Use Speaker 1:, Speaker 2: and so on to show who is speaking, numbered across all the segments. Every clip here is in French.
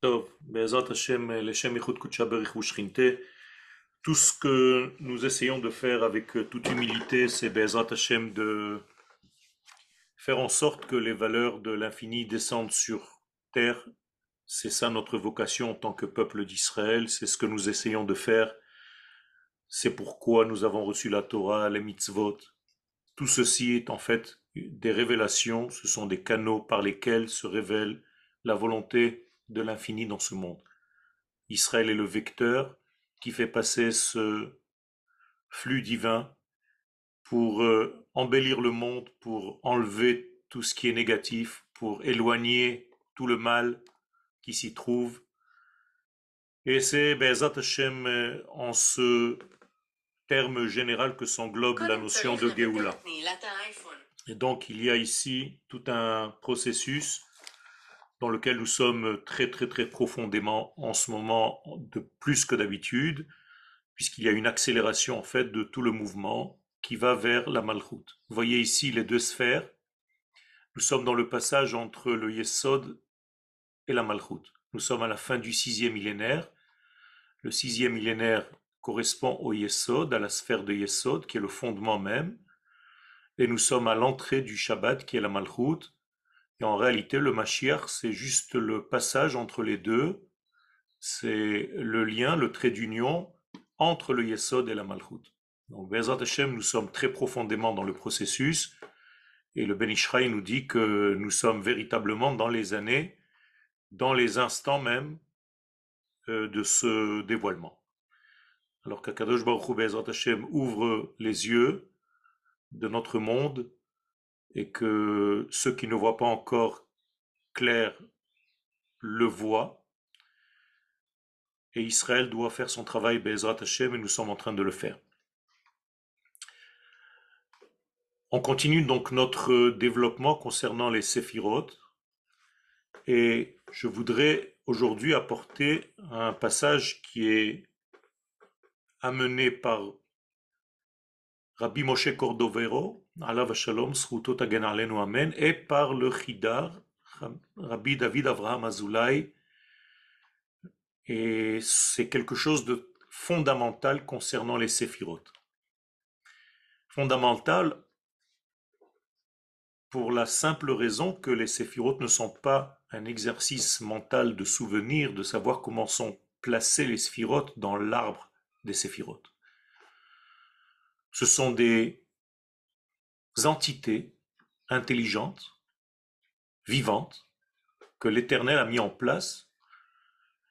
Speaker 1: Tov, Be'ezat Hashem. Tout ce que nous essayons de faire avec toute humilité, c'est Be'ezat Hashem de faire en sorte que les valeurs de l'infini descendent sur terre. C'est ça notre vocation en tant que peuple d'Israël, c'est ce que nous essayons de faire. C'est pourquoi nous avons reçu la Torah, les mitzvot. Tout ceci est en fait des révélations, ce sont des canaux par lesquels se révèle la volonté de l'infini dans ce monde. Israël est le vecteur qui fait passer ce flux divin pour euh, embellir le monde, pour enlever tout ce qui est négatif, pour éloigner tout le mal qui s'y trouve. Et c'est Hashem euh, en ce terme général que s'englobe la notion de Géoula. Et donc il y a ici tout un processus dans lequel nous sommes très très très profondément en ce moment de plus que d'habitude, puisqu'il y a une accélération en fait de tout le mouvement qui va vers la malchoute. Vous voyez ici les deux sphères. Nous sommes dans le passage entre le Yesod et la malchoute. Nous sommes à la fin du sixième millénaire. Le sixième millénaire correspond au Yesod, à la sphère de Yesod, qui est le fondement même. Et nous sommes à l'entrée du Shabbat, qui est la malchoute, et en réalité, le Mashiach, c'est juste le passage entre les deux, c'est le lien, le trait d'union entre le Yesod et la Malchut. Donc, Bezat Hashem, nous sommes très profondément dans le processus, et le Ben Ishraï nous dit que nous sommes véritablement dans les années, dans les instants même euh, de ce dévoilement. Alors qu'Akadosh Baruch Hu Bezat Hashem ouvre les yeux de notre monde et que ceux qui ne voient pas encore clair le voient. Et Israël doit faire son travail, Bezrat Hashem, et nous sommes en train de le faire. On continue donc notre développement concernant les séphirotes. Et je voudrais aujourd'hui apporter un passage qui est amené par Rabbi Moshe Cordovero, Alav Shalom, Amen, et par le Chidar, Rabbi David Avraham Azoulay. Et c'est quelque chose de fondamental concernant les séphirotes. Fondamental pour la simple raison que les séphirotes ne sont pas un exercice mental de souvenir, de savoir comment sont placés les séphirotes dans l'arbre des séphirotes. Ce sont des entités intelligentes, vivantes, que l'Éternel a mis en place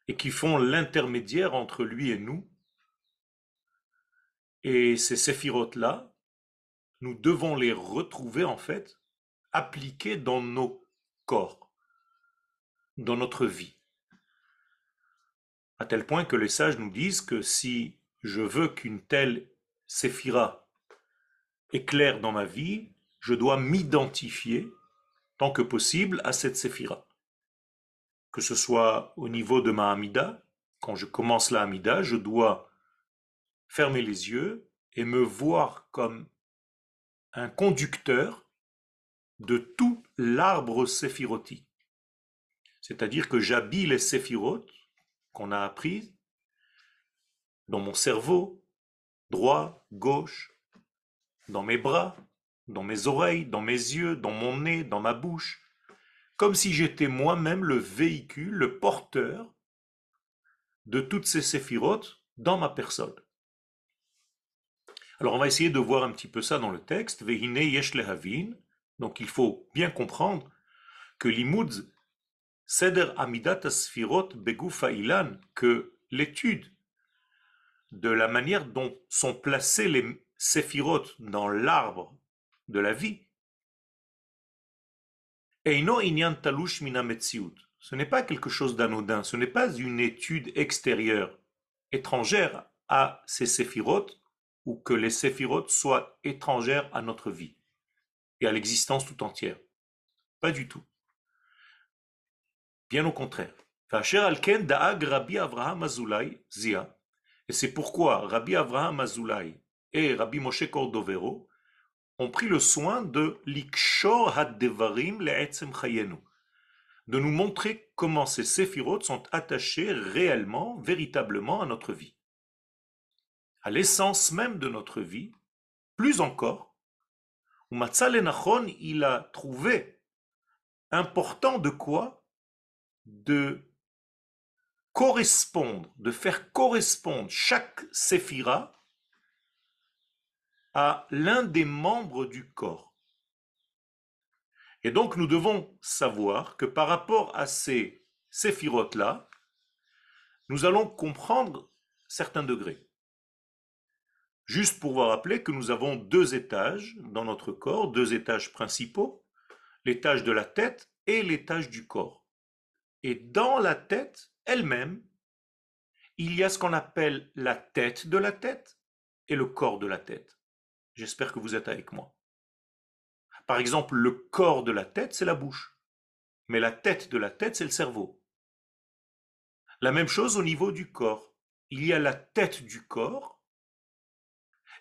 Speaker 1: et qui font l'intermédiaire entre lui et nous. Et ces séphirotes-là, nous devons les retrouver en fait appliqués dans nos corps, dans notre vie. À tel point que les sages nous disent que si je veux qu'une telle séphira éclaire dans ma vie, je dois m'identifier tant que possible à cette séphira. Que ce soit au niveau de ma Hamida, quand je commence la Hamida, je dois fermer les yeux et me voir comme un conducteur de tout l'arbre séphiroti. C'est-à-dire que j'habille les séphirotes qu'on a apprises dans mon cerveau, droit, gauche, dans mes bras, dans mes oreilles, dans mes yeux, dans mon nez, dans ma bouche, comme si j'étais moi-même le véhicule, le porteur de toutes ces séphirotes dans ma personne. Alors on va essayer de voir un petit peu ça dans le texte. Donc il faut bien comprendre que l'imoud seder amidat sphirot begufa ilan, que l'étude de la manière dont sont placés les séphirotes dans l'arbre de la vie, ce n'est pas quelque chose d'anodin, ce n'est pas une étude extérieure, étrangère à ces séphirotes, ou que les séphirotes soient étrangères à notre vie et à l'existence tout entière. Pas du tout. Bien au contraire. Et c'est pourquoi Rabbi Avraham Azoulay et Rabbi Moshe Cordovero ont pris le soin de l'ikshor haddevarim le'etzem chayenu, de nous montrer comment ces séphirotes sont attachés réellement, véritablement à notre vie, à l'essence même de notre vie, plus encore. Nachon, il a trouvé important de quoi? De correspondre, de faire correspondre chaque séphira à l'un des membres du corps. Et donc nous devons savoir que par rapport à ces séphirotes-là, nous allons comprendre certains degrés. Juste pour vous rappeler que nous avons deux étages dans notre corps, deux étages principaux, l'étage de la tête et l'étage du corps. Et dans la tête elle-même, il y a ce qu'on appelle la tête de la tête et le corps de la tête. J'espère que vous êtes avec moi. Par exemple, le corps de la tête, c'est la bouche. Mais la tête de la tête, c'est le cerveau. La même chose au niveau du corps. Il y a la tête du corps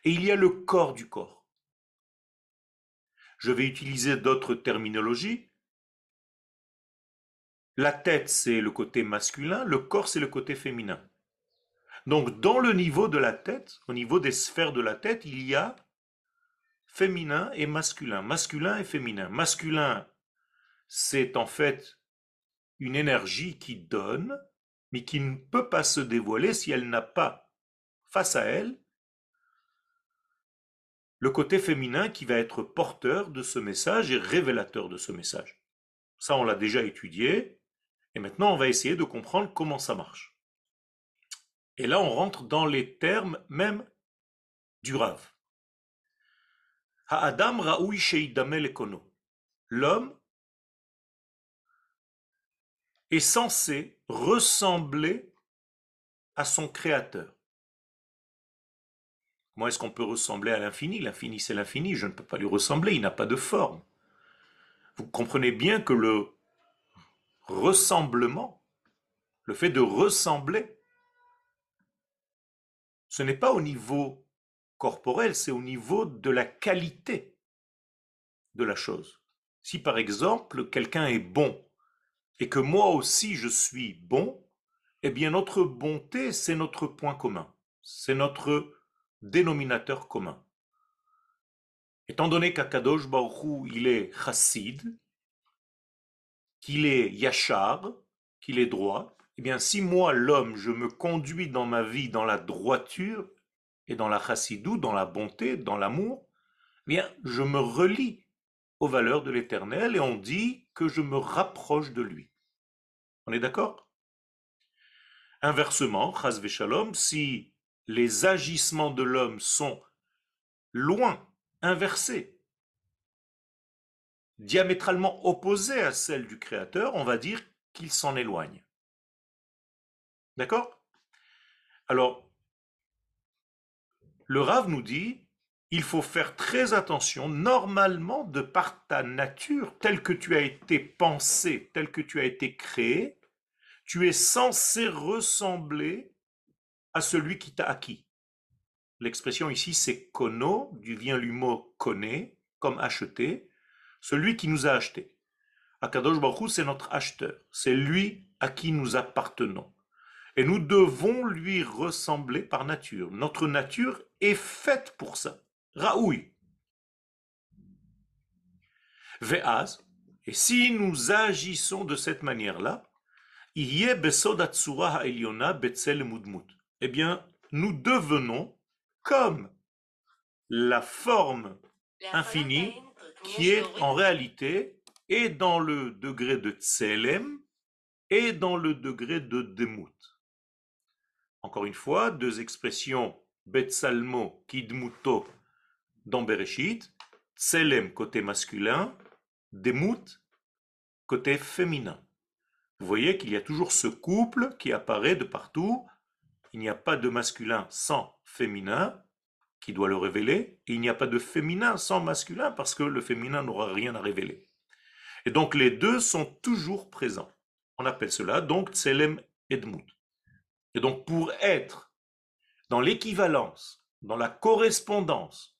Speaker 1: et il y a le corps du corps. Je vais utiliser d'autres terminologies. La tête, c'est le côté masculin, le corps, c'est le côté féminin. Donc, dans le niveau de la tête, au niveau des sphères de la tête, il y a féminin et masculin, masculin et féminin. Masculin, c'est en fait une énergie qui donne, mais qui ne peut pas se dévoiler si elle n'a pas face à elle le côté féminin qui va être porteur de ce message et révélateur de ce message. Ça, on l'a déjà étudié, et maintenant on va essayer de comprendre comment ça marche. Et là, on rentre dans les termes même du L'homme est censé ressembler à son créateur. Comment est-ce qu'on peut ressembler à l'infini? L'infini, c'est l'infini, je ne peux pas lui ressembler, il n'a pas de forme. Vous comprenez bien que le ressemblement, le fait de ressembler, ce n'est pas au niveau corporel, c'est au niveau de la qualité de la chose. Si par exemple quelqu'un est bon et que moi aussi je suis bon, eh bien notre bonté, c'est notre point commun, c'est notre dénominateur commun. Étant donné qu'Akadosh Baruch il est chassid, qu'il est yachar, qu'il est droit, eh bien si moi l'homme je me conduis dans ma vie dans la droiture, et dans la chassidou, dans la bonté, dans l'amour, eh je me relie aux valeurs de l'éternel et on dit que je me rapproche de lui. On est d'accord? Inversement, chas shalom, si les agissements de l'homme sont loin, inversés, diamétralement opposés à celles du Créateur, on va dire qu'il s'en éloigne. D'accord? Alors, le Rav nous dit, il faut faire très attention, normalement, de par ta nature, telle que tu as été pensé, telle que tu as été créé, tu es censé ressembler à celui qui t'a acquis. L'expression ici, c'est kono, du vient le mot connaît, comme acheter, celui qui nous a acheté. Akadosh Baruch c'est notre acheteur, c'est lui à qui nous appartenons. Et nous devons lui ressembler par nature. Notre nature est faite pour ça. Raoui. Ve'az. Et si nous agissons de cette manière-là, eh bien, nous devenons comme la forme infinie qui est en réalité et dans le degré de tselem et dans le degré de demut. Encore une fois, deux expressions Betsalmo Kidmuto dans Bereshit, Tselem côté masculin, Demut côté féminin. Vous voyez qu'il y a toujours ce couple qui apparaît de partout. Il n'y a pas de masculin sans féminin qui doit le révéler, il n'y a pas de féminin sans masculin parce que le féminin n'aura rien à révéler. Et donc les deux sont toujours présents. On appelle cela donc Tselem et Dmut. Et donc pour être dans l'équivalence, dans la correspondance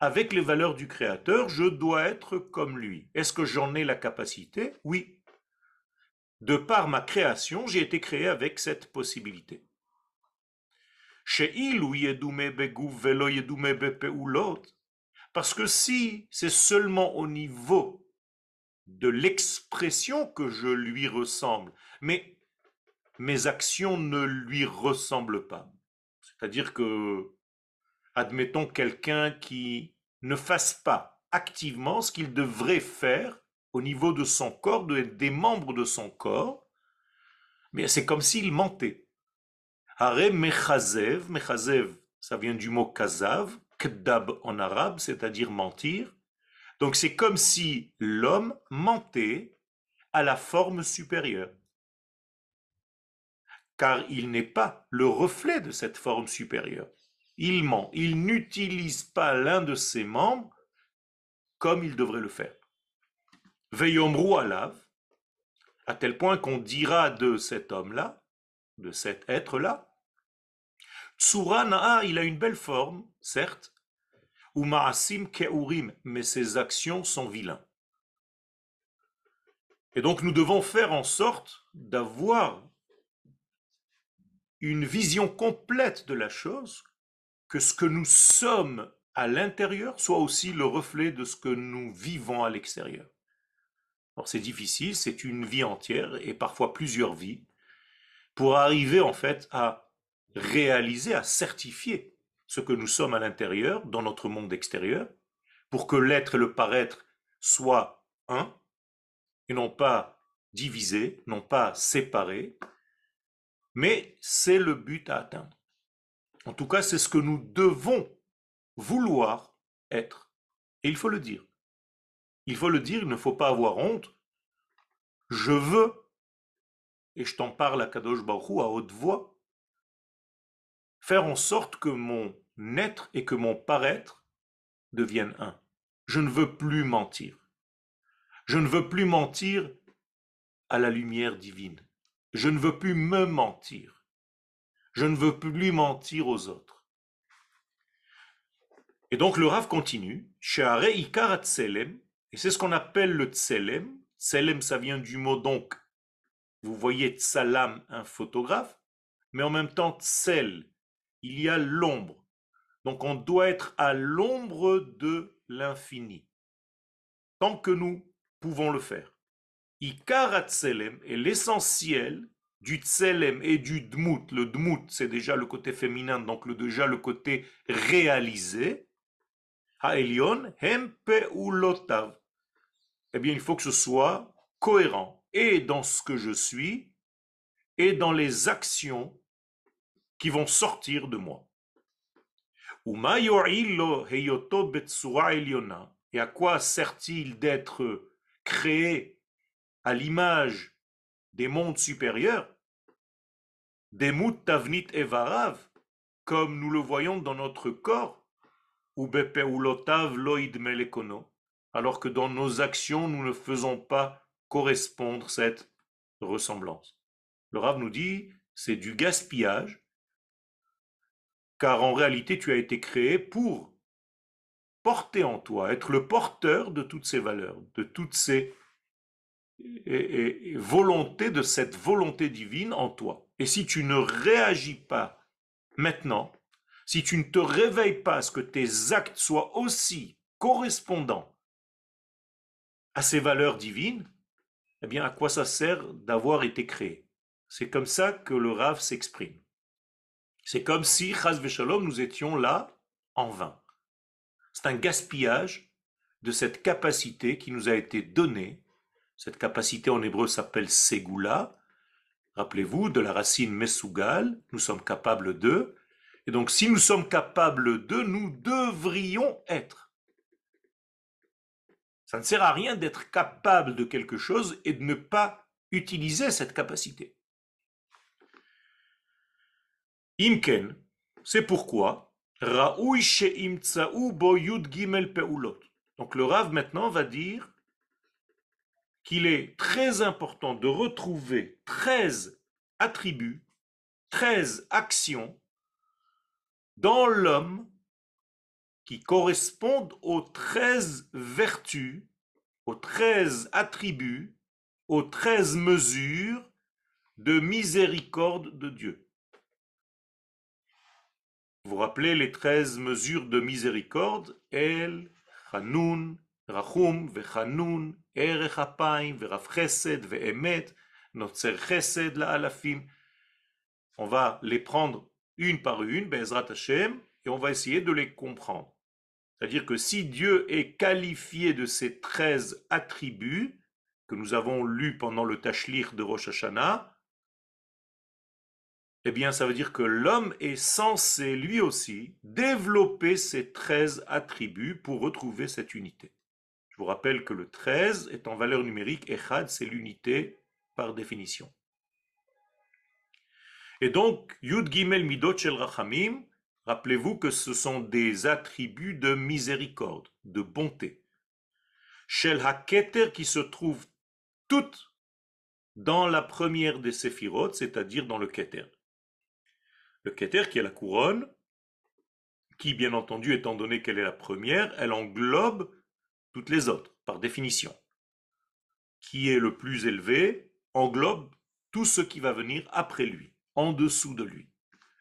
Speaker 1: avec les valeurs du Créateur, je dois être comme lui. Est-ce que j'en ai la capacité? Oui. de par ma création, j'ai été créé avec cette possibilité. Parce que si c'est seulement au niveau de l'expression que je lui ressemble, mais mes actions ne lui ressemblent pas. C'est-à-dire que, admettons quelqu'un qui ne fasse pas activement ce qu'il devrait faire au niveau de son corps, des membres de son corps, mais c'est comme s'il mentait. Hare mechazev, mechazev, ça vient du mot kazav, kdab en arabe, c'est-à-dire mentir. Donc c'est comme si l'homme mentait à la forme supérieure. Car il n'est pas le reflet de cette forme supérieure. Il ment, il n'utilise pas l'un de ses membres comme il devrait le faire. Veyomru alav, à tel point qu'on dira de cet homme-là, de cet être-là, Tsura il a une belle forme, certes, ou Maasim Keurim, mais ses actions sont vilains. Et donc nous devons faire en sorte d'avoir une vision complète de la chose, que ce que nous sommes à l'intérieur soit aussi le reflet de ce que nous vivons à l'extérieur. Alors c'est difficile, c'est une vie entière et parfois plusieurs vies pour arriver en fait à réaliser, à certifier ce que nous sommes à l'intérieur, dans notre monde extérieur, pour que l'être et le paraître soient un, et non pas divisés, non pas séparés, mais c'est le but à atteindre. En tout cas, c'est ce que nous devons vouloir être. Et il faut le dire. Il faut le dire, il ne faut pas avoir honte. Je veux, et je t'en parle à Kadosh Baruch à haute voix, faire en sorte que mon être et que mon paraître deviennent un. Je ne veux plus mentir. Je ne veux plus mentir à la lumière divine. Je ne veux plus me mentir. Je ne veux plus mentir aux autres. Et donc le Rav continue, Ikar et c'est ce qu'on appelle le Tselem. Tselem, ça vient du mot donc, vous voyez Tsalam, un photographe, mais en même temps Tsel, il y a l'ombre. Donc on doit être à l'ombre de l'infini, tant que nous pouvons le faire. Ikar Tselem est l'essentiel du tselem et du dmout. Le dmout, c'est déjà le côté féminin, donc le, déjà le côté réalisé ou lotav. Eh bien, il faut que ce soit cohérent et dans ce que je suis et dans les actions qui vont sortir de moi. Et à quoi sert-il d'être créé à l'image des mondes supérieurs, des tavnit evarav, comme nous le voyons dans notre corps, alors que dans nos actions, nous ne faisons pas correspondre cette ressemblance. Le Rav nous dit, c'est du gaspillage, car en réalité, tu as été créé pour porter en toi, être le porteur de toutes ces valeurs, de toutes ces volontés, de cette volonté divine en toi. Et si tu ne réagis pas maintenant, si tu ne te réveilles pas à ce que tes actes soient aussi correspondants à ces valeurs divines, eh bien, à quoi ça sert d'avoir été créé? C'est comme ça que le Rav s'exprime. C'est comme si, Chaz Shalom, nous étions là en vain. C'est un gaspillage de cette capacité qui nous a été donnée. Cette capacité en hébreu s'appelle Segula. Rappelez-vous de la racine Mesugal, nous sommes capables de, et donc, si nous sommes capables de, nous devrions être. Ça ne sert à rien d'être capable de quelque chose et de ne pas utiliser cette capacité. Imken, c'est pourquoi Donc le Rav maintenant va dire qu'il est très important de retrouver 13 attributs, 13 actions dans l'homme qui correspondent aux treize vertus, aux treize attributs aux treize mesures de miséricorde de Dieu. Vous vous rappelez les treize mesures de miséricorde El, Hanun, Rachum, Vechanun, On va les prendre une par une, et on va essayer de les comprendre. C'est-à-dire que si Dieu est qualifié de ces treize attributs que nous avons lus pendant le Tashlir de Rosh Hashanah, eh bien ça veut dire que l'homme est censé lui aussi développer ces treize attributs pour retrouver cette unité. Je vous rappelle que le 13 est en valeur numérique, Echad c'est l'unité par définition. Et donc, Yud Gimel Midot Shel Rachamim, Rappelez-vous que ce sont des attributs de miséricorde, de bonté. Shel HaKeter qui se trouvent toutes dans la première des séphirotes, c'est-à-dire dans le Keter. Le Keter qui est la couronne, qui bien entendu, étant donné qu'elle est la première, elle englobe toutes les autres, par définition. Qui est le plus élevé, englobe tout ce qui va venir après lui, en dessous de lui.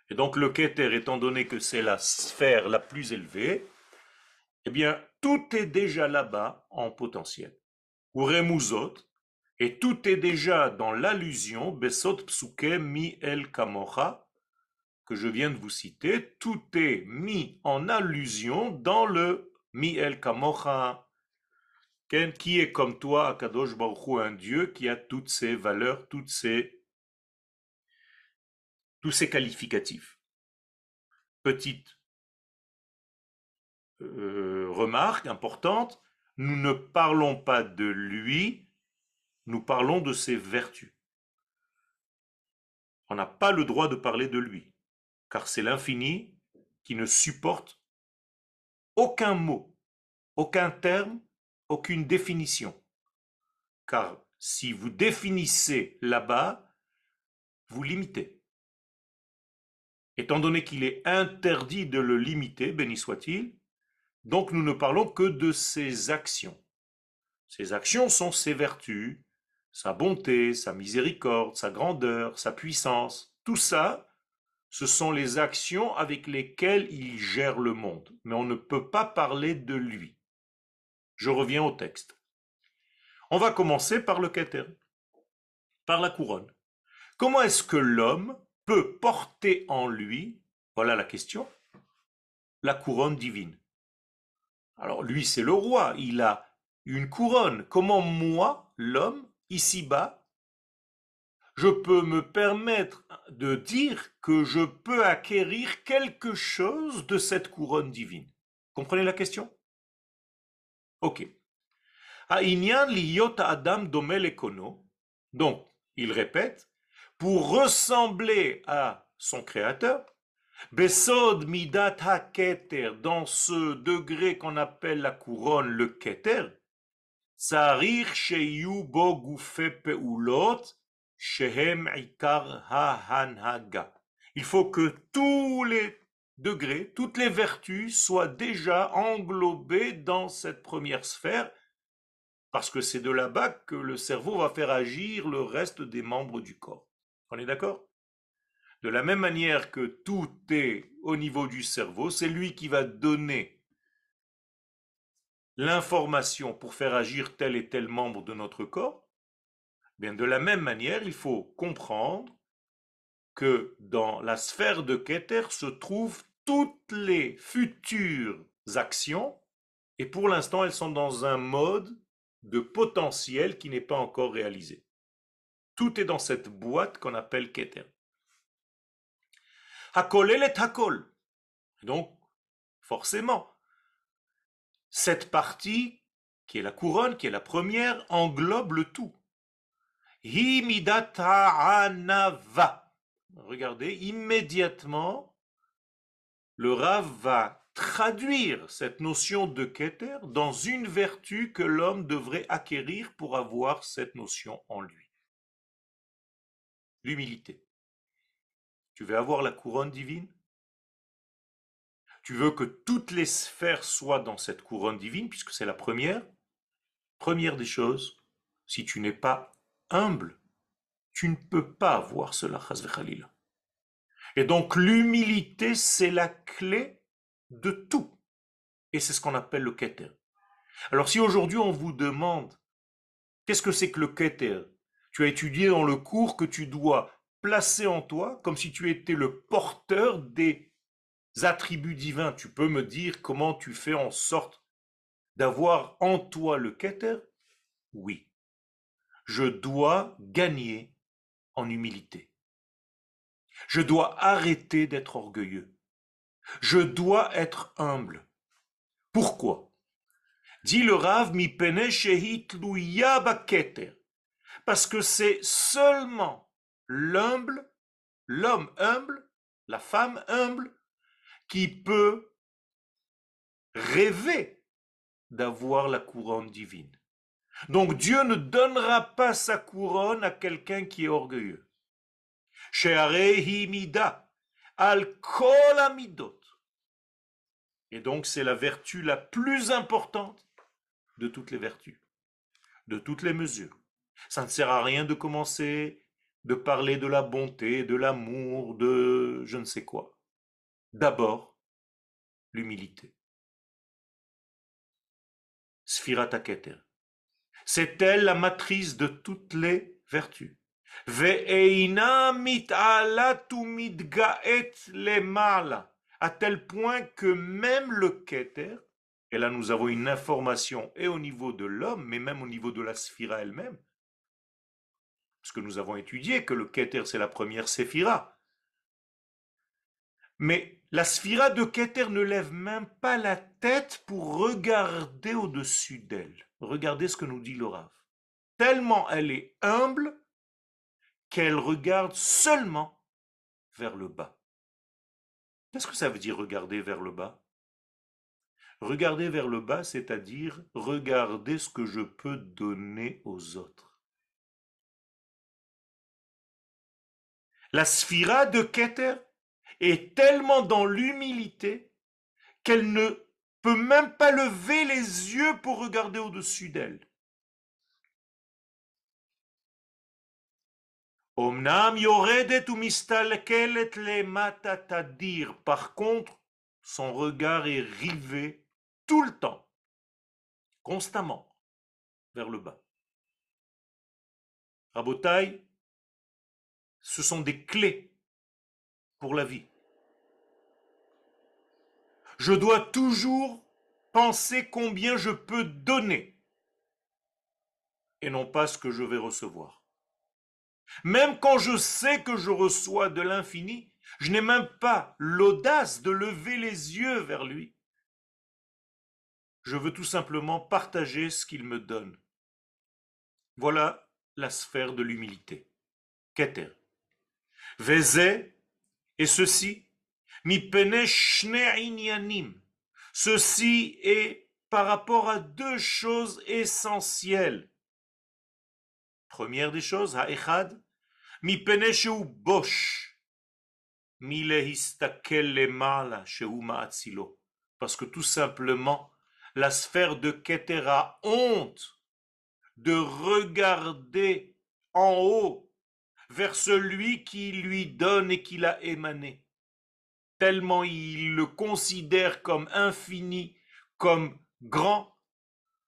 Speaker 1: Et donc le Keter, étant donné que c'est la sphère la plus élevée, eh bien, tout est déjà là-bas en potentiel. Ou Remuzot, et tout est déjà dans l'allusion, Besot Psuke Mi El Kamocha, que je viens de vous citer, tout est mis en allusion dans le Mi El Kamocha, qui est comme toi, Akadosh Baruch un Dieu qui a toutes ses valeurs, toutes ses tous ces qualificatifs. Petite euh, remarque importante, nous ne parlons pas de lui, nous parlons de ses vertus. On n'a pas le droit de parler de lui, car c'est l'infini qui ne supporte aucun mot, aucun terme, aucune définition. Car si vous définissez là-bas, vous limitez. Étant donné qu'il est interdit de le limiter, béni soit-il, donc nous ne parlons que de ses actions. Ses actions sont ses vertus, sa bonté, sa miséricorde, sa grandeur, sa puissance. Tout ça, ce sont les actions avec lesquelles il gère le monde. Mais on ne peut pas parler de lui. Je reviens au texte. On va commencer par le Keter, par la couronne. Comment est-ce que l'homme peut porter en lui, voilà la question, la couronne divine? Alors lui, c'est le roi, il a une couronne. Comment moi, l'homme, ici-bas, je peux me permettre de dire que je peux acquérir quelque chose de cette couronne divine? Comprenez la question? Ok. Adam Donc, il répète, pour ressembler à son créateur, Besod midat ha-keter, dans ce degré qu'on appelle la couronne, le keter, tsarir sheyu bo peulot, shehem ikar ha-hanhaga. Il faut que tous les degrés, toutes les vertus soient déjà englobées dans cette première sphère, parce que c'est de là-bas que le cerveau va faire agir le reste des membres du corps. On est d'accord? De la même manière que tout est au niveau du cerveau, c'est lui qui va donner l'information pour faire agir tel et tel membre de notre corps. Bien, de la même manière, il faut comprendre que dans la sphère de Keter se trouvent toutes les futures actions, et pour l'instant, elles sont dans un mode de potentiel qui n'est pas encore réalisé. Tout est dans cette boîte qu'on appelle Keter. Hakolel et Hakol. Donc, forcément, cette partie, qui est la couronne, qui est la première, englobe le tout. Anava. Regardez, immédiatement, le Rav va traduire cette notion de Keter dans une vertu que l'homme devrait acquérir pour avoir cette notion en lui. L'humilité. Tu veux avoir la couronne divine? Tu veux que toutes les sphères soient dans cette couronne divine, puisque c'est la première? Première des choses, si tu n'es pas humble, tu ne peux pas avoir cela, Khalil. Et donc l'humilité, c'est la clé de tout. Et c'est ce qu'on appelle le keter. Alors si aujourd'hui on vous demande qu'est-ce que c'est que le keter, tu as étudié dans le cours que tu dois placer en toi comme si tu étais le porteur des attributs divins. Tu peux me dire comment tu fais en sorte d'avoir en toi le keter? Oui. Je dois gagner humilité. Je dois arrêter d'être orgueilleux. Je dois être humble. Pourquoi? Dit le Rav mi Parce que c'est seulement l'humble, l'homme humble, la femme humble, qui peut rêver d'avoir la couronne divine. Donc Dieu ne donnera pas sa couronne à quelqu'un qui est orgueilleux. Et donc c'est la vertu la plus importante de toutes les vertus, de toutes les mesures. Ça ne sert à rien de commencer de parler de la bonté, de l'amour, de je ne sais quoi. D'abord, l'humilité. Sphirata Keter. C'est elle la matrice de toutes les vertus. À tel point que même le Keter, et là nous avons une information et au niveau de l'homme, mais même au niveau de la sphira elle-même, parce que nous avons étudié que le Keter c'est la première séphira. Mais la sphira de Keter ne lève même pas la tête pour regarder au-dessus d'elle. Regardez ce que nous dit le Tellement elle est humble qu'elle regarde seulement vers le bas. Qu'est-ce que ça veut dire regarder vers le bas? Regarder vers le bas, c'est-à-dire regarder ce que je peux donner aux autres. La sphira de Keter est tellement dans l'humilité qu'elle ne peut même pas lever les yeux pour regarder au-dessus d'elle. Par contre, son regard est rivé tout le temps, constamment, vers le bas. Rabotai, ce sont des clés pour la vie. Je dois toujours penser combien je peux donner et non pas ce que je vais recevoir. Même quand je sais que je reçois de l'infini, je n'ai même pas l'audace de lever les yeux vers lui. Je veux tout simplement partager ce qu'il me donne. Voilà la sphère de l'humilité. Keter. Vezé, et ceci, Ceci est par rapport à deux choses essentielles. Première des choses, ha'echad, mi bosh, Parce que tout simplement, la sphère de Keter a honte de regarder en haut vers celui qui lui donne et qui l'a émané tellement il le considère comme infini, comme grand,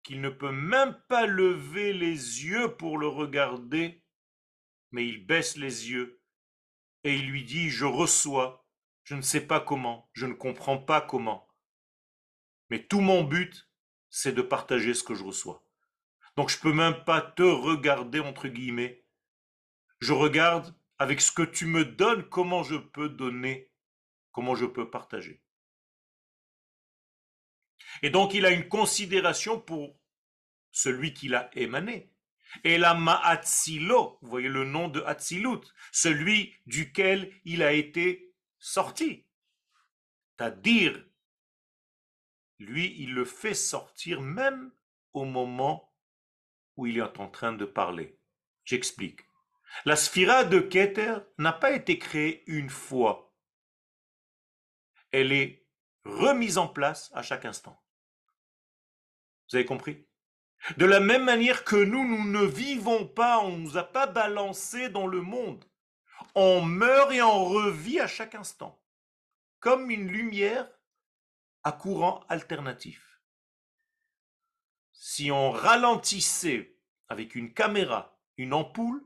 Speaker 1: qu'il ne peut même pas lever les yeux pour le regarder, mais il baisse les yeux et il lui dit, je reçois, je ne sais pas comment, je ne comprends pas comment, mais tout mon but, c'est de partager ce que je reçois. Donc je peux même pas te regarder entre guillemets. Je regarde avec ce que tu me donnes, comment je peux donner Comment je peux partager Et donc il a une considération pour celui qui l'a émané. Et la Ma'atzilo, vous voyez le nom de Hatzilut, celui duquel il a été sorti. C'est-à-dire, lui, il le fait sortir même au moment où il est en train de parler. J'explique. La sphira de Keter n'a pas été créée une fois elle est remise en place à chaque instant. Vous avez compris? De la même manière que nous, nous ne vivons pas, on ne nous a pas balancé dans le monde. On meurt et on revit à chaque instant, comme une lumière à courant alternatif. Si on ralentissait avec une caméra une ampoule,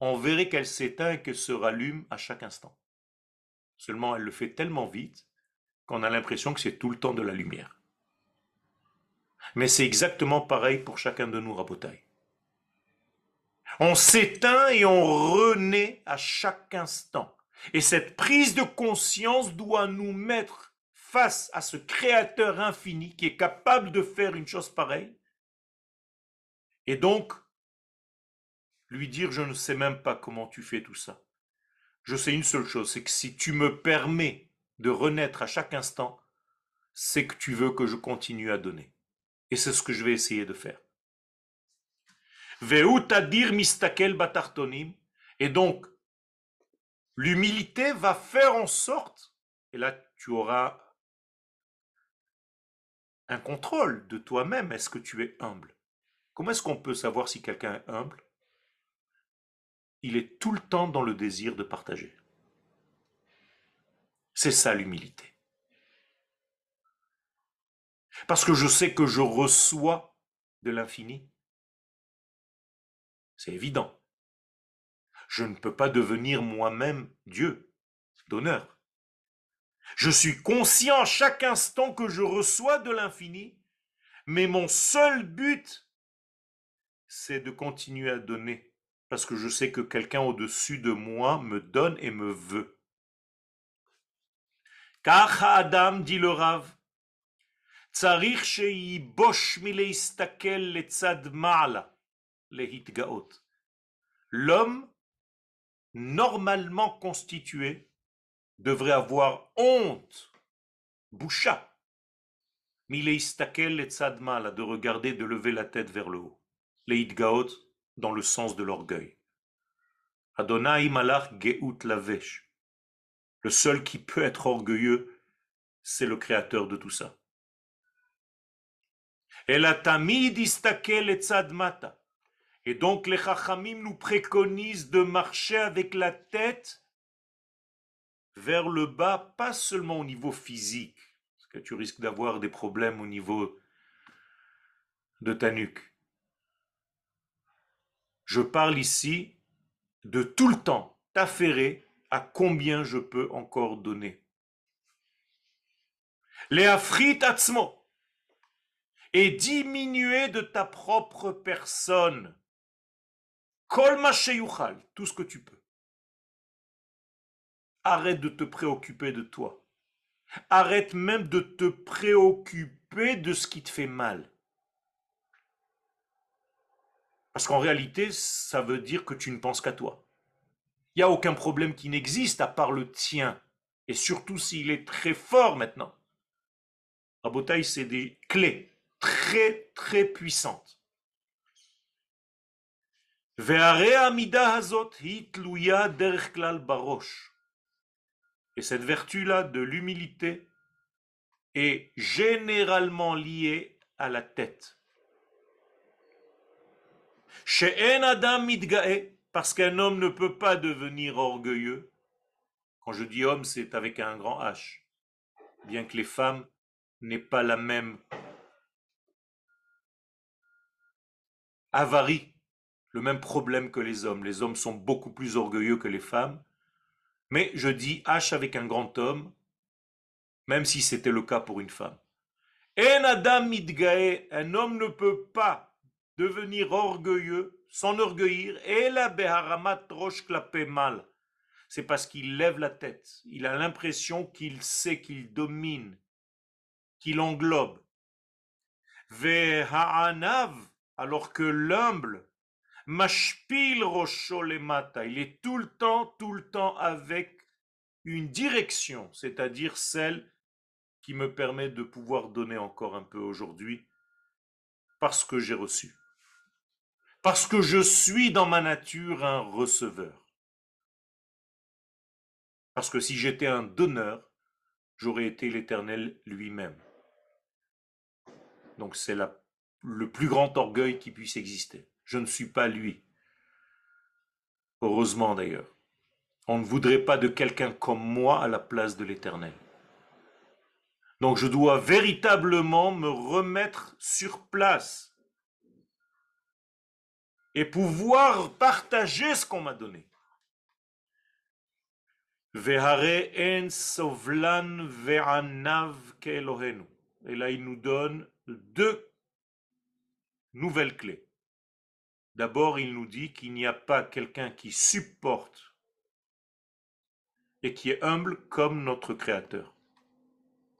Speaker 1: on verrait qu'elle s'éteint et qu'elle se rallume à chaque instant. Seulement, elle le fait tellement vite qu'on a l'impression que c'est tout le temps de la lumière. Mais c'est exactement pareil pour chacun de nous, Rabotaille. On s'éteint et on renaît à chaque instant. Et cette prise de conscience doit nous mettre face à ce Créateur infini qui est capable de faire une chose pareille. Et donc, lui dire, je ne sais même pas comment tu fais tout ça. Je sais une seule chose, c'est que si tu me permets de renaître à chaque instant, c'est que tu veux que je continue à donner. Et c'est ce que je vais essayer de faire. mistakel batartonim. Et donc, l'humilité va faire en sorte, et là tu auras un contrôle de toi-même. Est-ce que tu es humble? Comment est-ce qu'on peut savoir si quelqu'un est humble? Il est tout le temps dans le désir de partager. C'est ça l'humilité. Parce que je sais que je reçois de l'infini. C'est évident. Je ne peux pas devenir moi-même Dieu, d'honneur. Je suis conscient chaque instant que je reçois de l'infini, mais mon seul but, c'est de continuer à donner, parce que je sais que quelqu'un au-dessus de moi me donne et me veut. Car Adam, dit le Rav, L'homme normalement constitué devrait avoir honte, boucha, de regarder, de lever la tête vers le haut. Dans le sens de l'orgueil. Adonai malach geut lavesh. Le seul qui peut être orgueilleux, c'est le créateur de tout ça. Et donc les Chachamim nous préconisent de marcher avec la tête vers le bas, pas seulement au niveau physique, parce que tu risques d'avoir des problèmes au niveau de ta nuque. Je parle ici de tout le temps t'affairer à combien je peux encore donner. Les atzmo et diminuer de ta propre personne. Kol tout ce que tu peux. Arrête de te préoccuper de toi. Arrête même de te préoccuper de ce qui te fait mal. Parce qu'en réalité, ça veut dire que tu ne penses qu'à toi. Il n'y a aucun problème qui n'existe à part le tien. Et surtout s'il est très fort maintenant. Rabotaï, c'est des clés très très puissante. Et cette vertu-là de l'humilité est généralement liée à la tête. Chez un Adam parce qu'un homme ne peut pas devenir orgueilleux. Quand je dis homme, c'est avec un grand H. Bien que les femmes n'aient pas la même avarie le même problème que les hommes. Les hommes sont beaucoup plus orgueilleux que les femmes. Mais je dis H avec un grand homme, même si c'était le cas pour une femme. En Adam un homme ne peut pas devenir orgueilleux, s'enorgueillir, et la beharamat roche clapé mal. C'est parce qu'il lève la tête. Il a l'impression qu'il sait qu'il domine, qu'il englobe. Veha'anav alors que l'humble, mashpil il est tout le temps, tout le temps avec une direction, c'est-à-dire celle qui me permet de pouvoir donner encore un peu aujourd'hui, parce que j'ai reçu. Parce que je suis dans ma nature un receveur. Parce que si j'étais un donneur, j'aurais été l'Éternel lui-même. Donc c'est le plus grand orgueil qui puisse exister. Je ne suis pas lui. Heureusement d'ailleurs. On ne voudrait pas de quelqu'un comme moi à la place de l'Éternel. Donc je dois véritablement me remettre sur place et pouvoir partager ce qu'on m'a donné. Et là, il nous donne deux nouvelles clés. D'abord, il nous dit qu'il n'y a pas quelqu'un qui supporte et qui est humble comme notre Créateur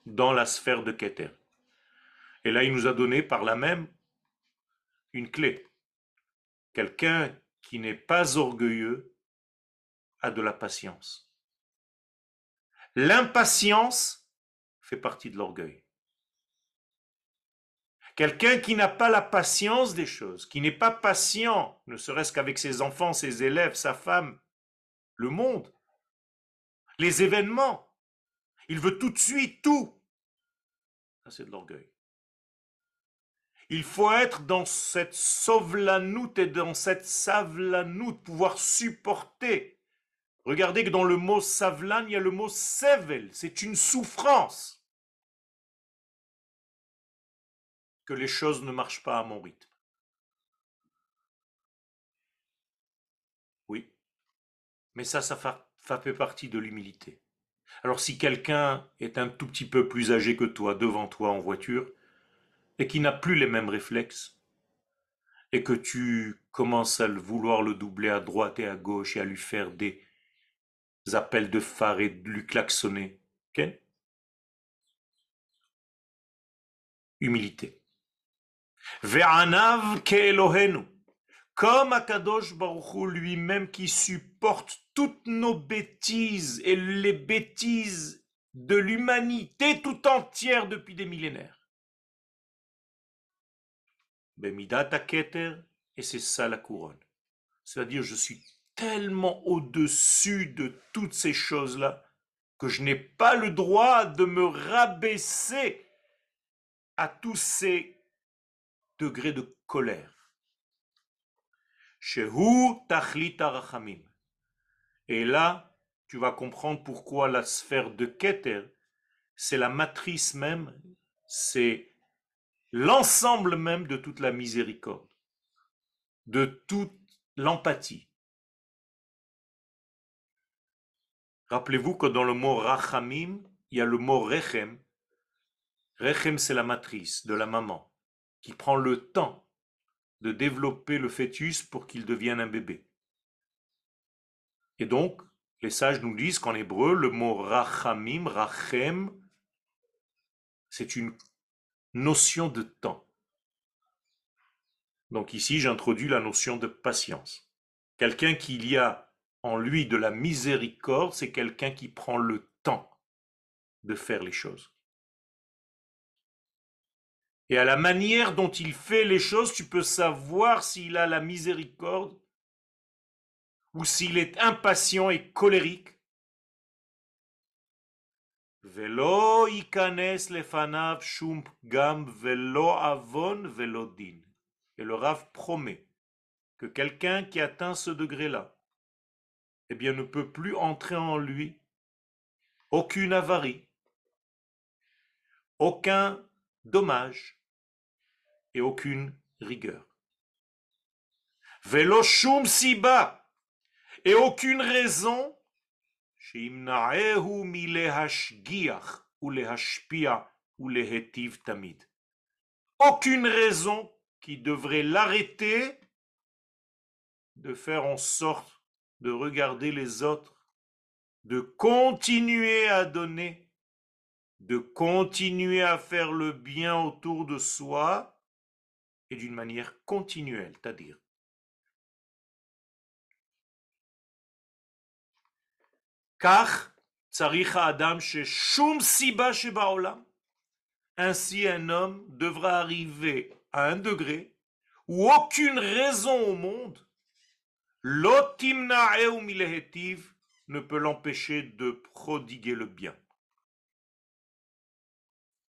Speaker 1: dans la sphère de Keter. Et là, il nous a donné par la même une clé. Quelqu'un qui n'est pas orgueilleux a de la patience. L'impatience fait partie de l'orgueil. Quelqu'un qui n'a pas la patience des choses, qui n'est pas patient, ne serait-ce qu'avec ses enfants, ses élèves, sa femme, le monde, les événements. Il veut tout de suite tout. C'est de l'orgueil. Il faut être dans cette sovlanout et dans cette savlanout, pouvoir supporter. Regardez que dans le mot savlan, il y a le mot sevel, c'est une souffrance. Que les choses ne marchent pas à mon rythme. Oui. Mais ça, ça fait partie de l'humilité. Alors si quelqu'un est un tout petit peu plus âgé que toi, devant toi en voiture, et qui n'a plus les mêmes réflexes, et que tu commences à vouloir le doubler à droite et à gauche et à lui faire des appels de phare et de lui klaxonner, Humilité. Ve'anav ke'elohenu comme Akadosh Baruchou lui-même qui supporte toutes nos bêtises et les bêtises de l'humanité tout entière depuis des millénaires. Et c'est ça la couronne. C'est-à-dire, je suis tellement au-dessus de toutes ces choses-là que je n'ai pas le droit de me rabaisser à tous ces degrés de colère. Shehu rachamim. Et là, tu vas comprendre pourquoi la sphère de Keter, c'est la matrice même, c'est l'ensemble même de toute la miséricorde, de toute l'empathie. Rappelez-vous que dans le mot rachamim, il y a le mot rechem. Rechem, c'est la matrice de la maman qui prend le temps de développer le fœtus pour qu'il devienne un bébé. Et donc, les sages nous disent qu'en hébreu, le mot rachamim, rachem, c'est une notion de temps. Donc ici, j'introduis la notion de patience. Quelqu'un qui a en lui de la miséricorde, c'est quelqu'un qui prend le temps de faire les choses. Et à la manière dont il fait les choses, tu peux savoir s'il a la miséricorde ou s'il est impatient et colérique. Velo ikanes lefanav shum gam velo avon velodin. Et le Rav promet que quelqu'un qui atteint ce degré-là, eh bien, ne peut plus entrer en lui aucune avarie, aucun dommage, et aucune rigueur. Veloshum siba et aucune raison Aucune raison qui devrait l'arrêter de faire en sorte de regarder les autres, de continuer à donner, de continuer à faire le bien autour de soi et d'une manière continuelle, c'est-à-dire car adam siba Ainsi un homme devra arriver à un degré où aucune raison au monde, ne peut l'empêcher de prodiguer le bien.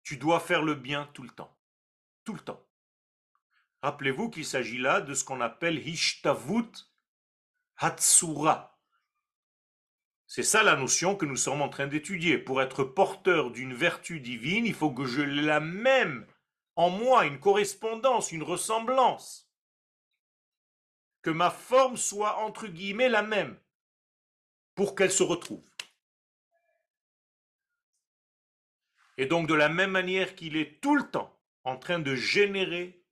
Speaker 1: Tu dois faire le bien tout le temps. Tout le temps. Rappelez-vous qu'il s'agit là de ce qu'on appelle Hishtavut Hatsura. C'est ça la notion que nous sommes en train d'étudier. Pour être porteur d'une vertu divine, il faut que je la même en moi, une correspondance, une ressemblance. Que ma forme soit entre guillemets la même pour qu'elle se retrouve. Et donc de la même manière qu'il est tout le temps en train de générer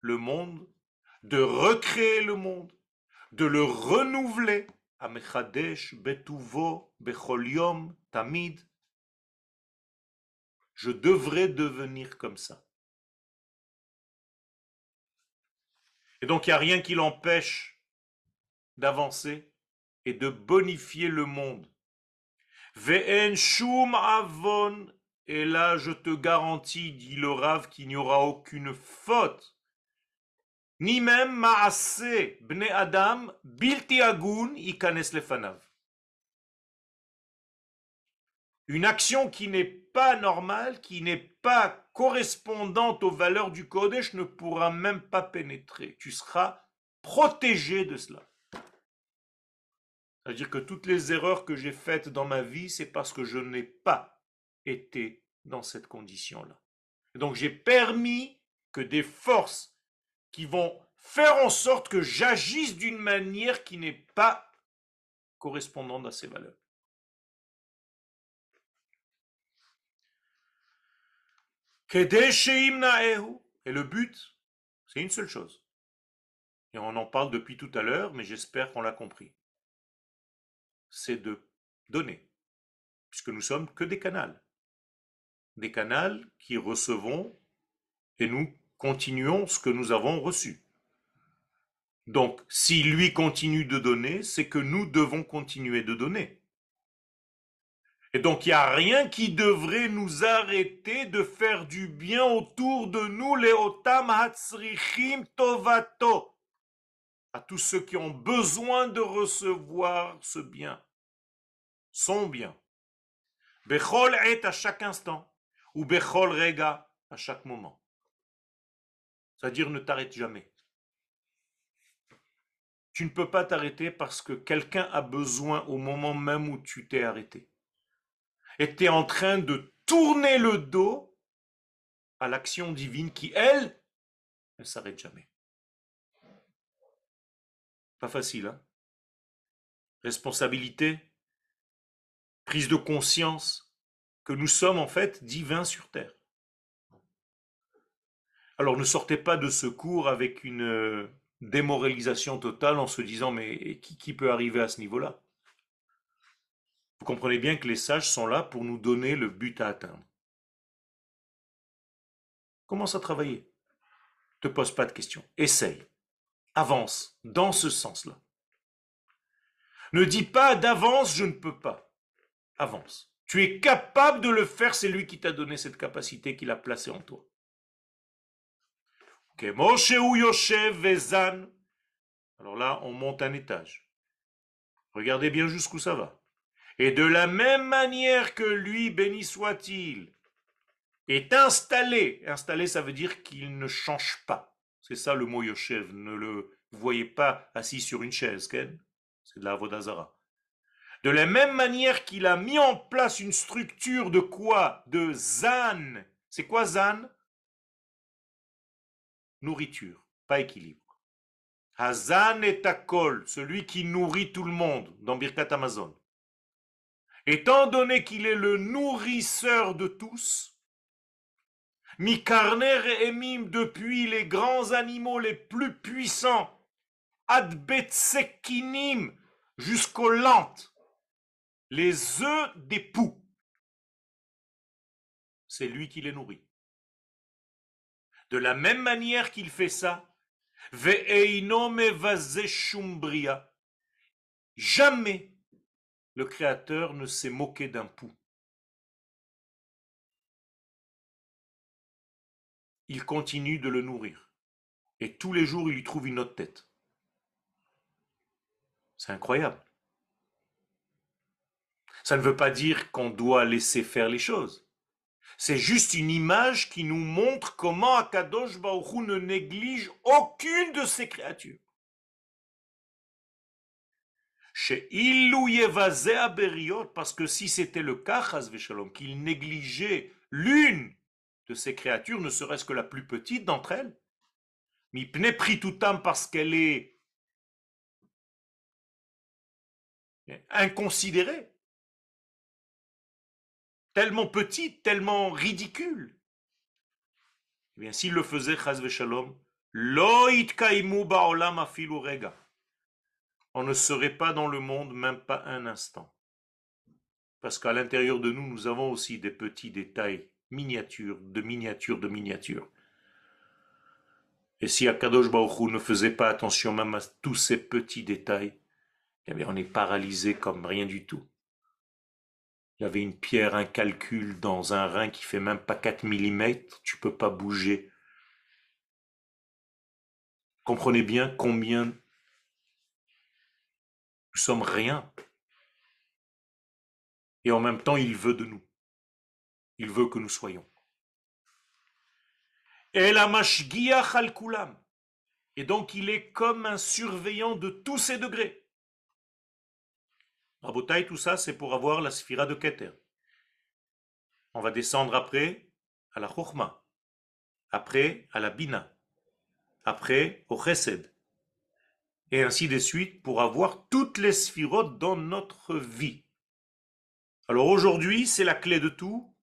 Speaker 1: le monde, de recréer le monde, de le renouveler, Tamid, je devrais devenir comme ça. Et donc il n'y a rien qui l'empêche d'avancer et de bonifier le monde. Ve'en shum avon, et là je te garantis, dit le Rav, qu'il n'y aura aucune faute. Ni même ma'ase bne adam bilti agun ikanes lefanav. Une action qui n'est pas normale, qui n'est pas correspondante aux valeurs du Kodesh ne pourra même pas pénétrer. Tu seras protégé de cela. C'est-à-dire que toutes les erreurs que j'ai faites dans ma vie, c'est parce que je n'ai pas été dans cette condition-là. Donc j'ai permis que des forces qui vont faire en sorte que j'agisse d'une manière qui n'est pas correspondante à ces valeurs. Et le but, c'est une seule chose. Et on en parle depuis tout à l'heure, mais j'espère qu'on l'a compris c'est de donner, puisque nous sommes que des canals. Des canals qui recevons et nous continuons ce que nous avons reçu. Donc, si lui continue de donner, c'est que nous devons continuer de donner. Et donc, il n'y a rien qui devrait nous arrêter de faire du bien autour de nous, les otam hatzrichim tovato à tous ceux qui ont besoin de recevoir ce bien, son bien. Bechol est à chaque instant, ou Bechol rega à chaque moment. C'est-à-dire ne t'arrête jamais. Tu ne peux pas t'arrêter parce que quelqu'un a besoin au moment même où tu t'es arrêté. Et tu es en train de tourner le dos à l'action divine qui, elle, ne s'arrête jamais. Pas facile, hein Responsabilité, prise de conscience que nous sommes en fait divins sur terre. Alors ne sortez pas de ce cours avec une euh, démoralisation totale en se disant mais qui, qui peut arriver à ce niveau-là? Vous comprenez bien que les sages sont là pour nous donner le but à atteindre. Commence à travailler. Ne te pose pas de questions. Essaye avance dans ce sens-là. Ne dis pas d'avance, je ne peux pas. Avance. Tu es capable de le faire, c'est lui qui t'a donné cette capacité qu'il a placée en toi. Alors là, on monte un étage. Regardez bien jusqu'où ça va. Et de la même manière que lui, béni soit-il, est installé. Installé, ça veut dire qu'il ne change pas. C'est ça le mot Yoshev. Ne le voyez pas assis sur une chaise, Ken. C'est de la Vodazara. De la même manière qu'il a mis en place une structure de quoi? De Zan. C'est quoi Zan? Nourriture, pas équilibre. Hazan est Akol, celui qui nourrit tout le monde dans Birkat Amazon. Étant donné qu'il est le nourrisseur de tous, Mikarner et Emim, depuis les grands animaux les plus puissants, Adbetsekinim, jusqu'aux lentes, les œufs des poux. C'est lui qui les nourrit. De la même manière qu'il fait ça, jamais le Créateur ne s'est moqué d'un pou. il continue de le nourrir. Et tous les jours, il lui trouve une autre tête. C'est incroyable. Ça ne veut pas dire qu'on doit laisser faire les choses. C'est juste une image qui nous montre comment Akadosh Baruch Hu ne néglige aucune de ses créatures. Chez parce que si c'était le cas, qu'il négligeait l'une de ces créatures, ne serait-ce que la plus petite d'entre elles, mi pris tout temps parce qu'elle est inconsidérée, tellement petite, tellement ridicule. Eh bien, s'il le faisait, shalom, on ne serait pas dans le monde, même pas un instant. Parce qu'à l'intérieur de nous, nous avons aussi des petits détails, miniatures, de miniatures, de miniatures. Et si Akadosh Baruch ne faisait pas attention même à tous ces petits détails, eh bien on est paralysé comme rien du tout. Avait une pierre, un calcul dans un rein qui fait même pas 4 mm, tu peux pas bouger. Comprenez bien combien nous sommes rien. Et en même temps, il veut de nous. Il veut que nous soyons. Et la Et donc il est comme un surveillant de tous ces degrés. Rabotai, tout ça, c'est pour avoir la sphira de Keter. On va descendre après à la Chochma, après à la Bina, après au Chesed, et ainsi de suite pour avoir toutes les sphirotes dans notre vie. Alors aujourd'hui, c'est la clé de tout,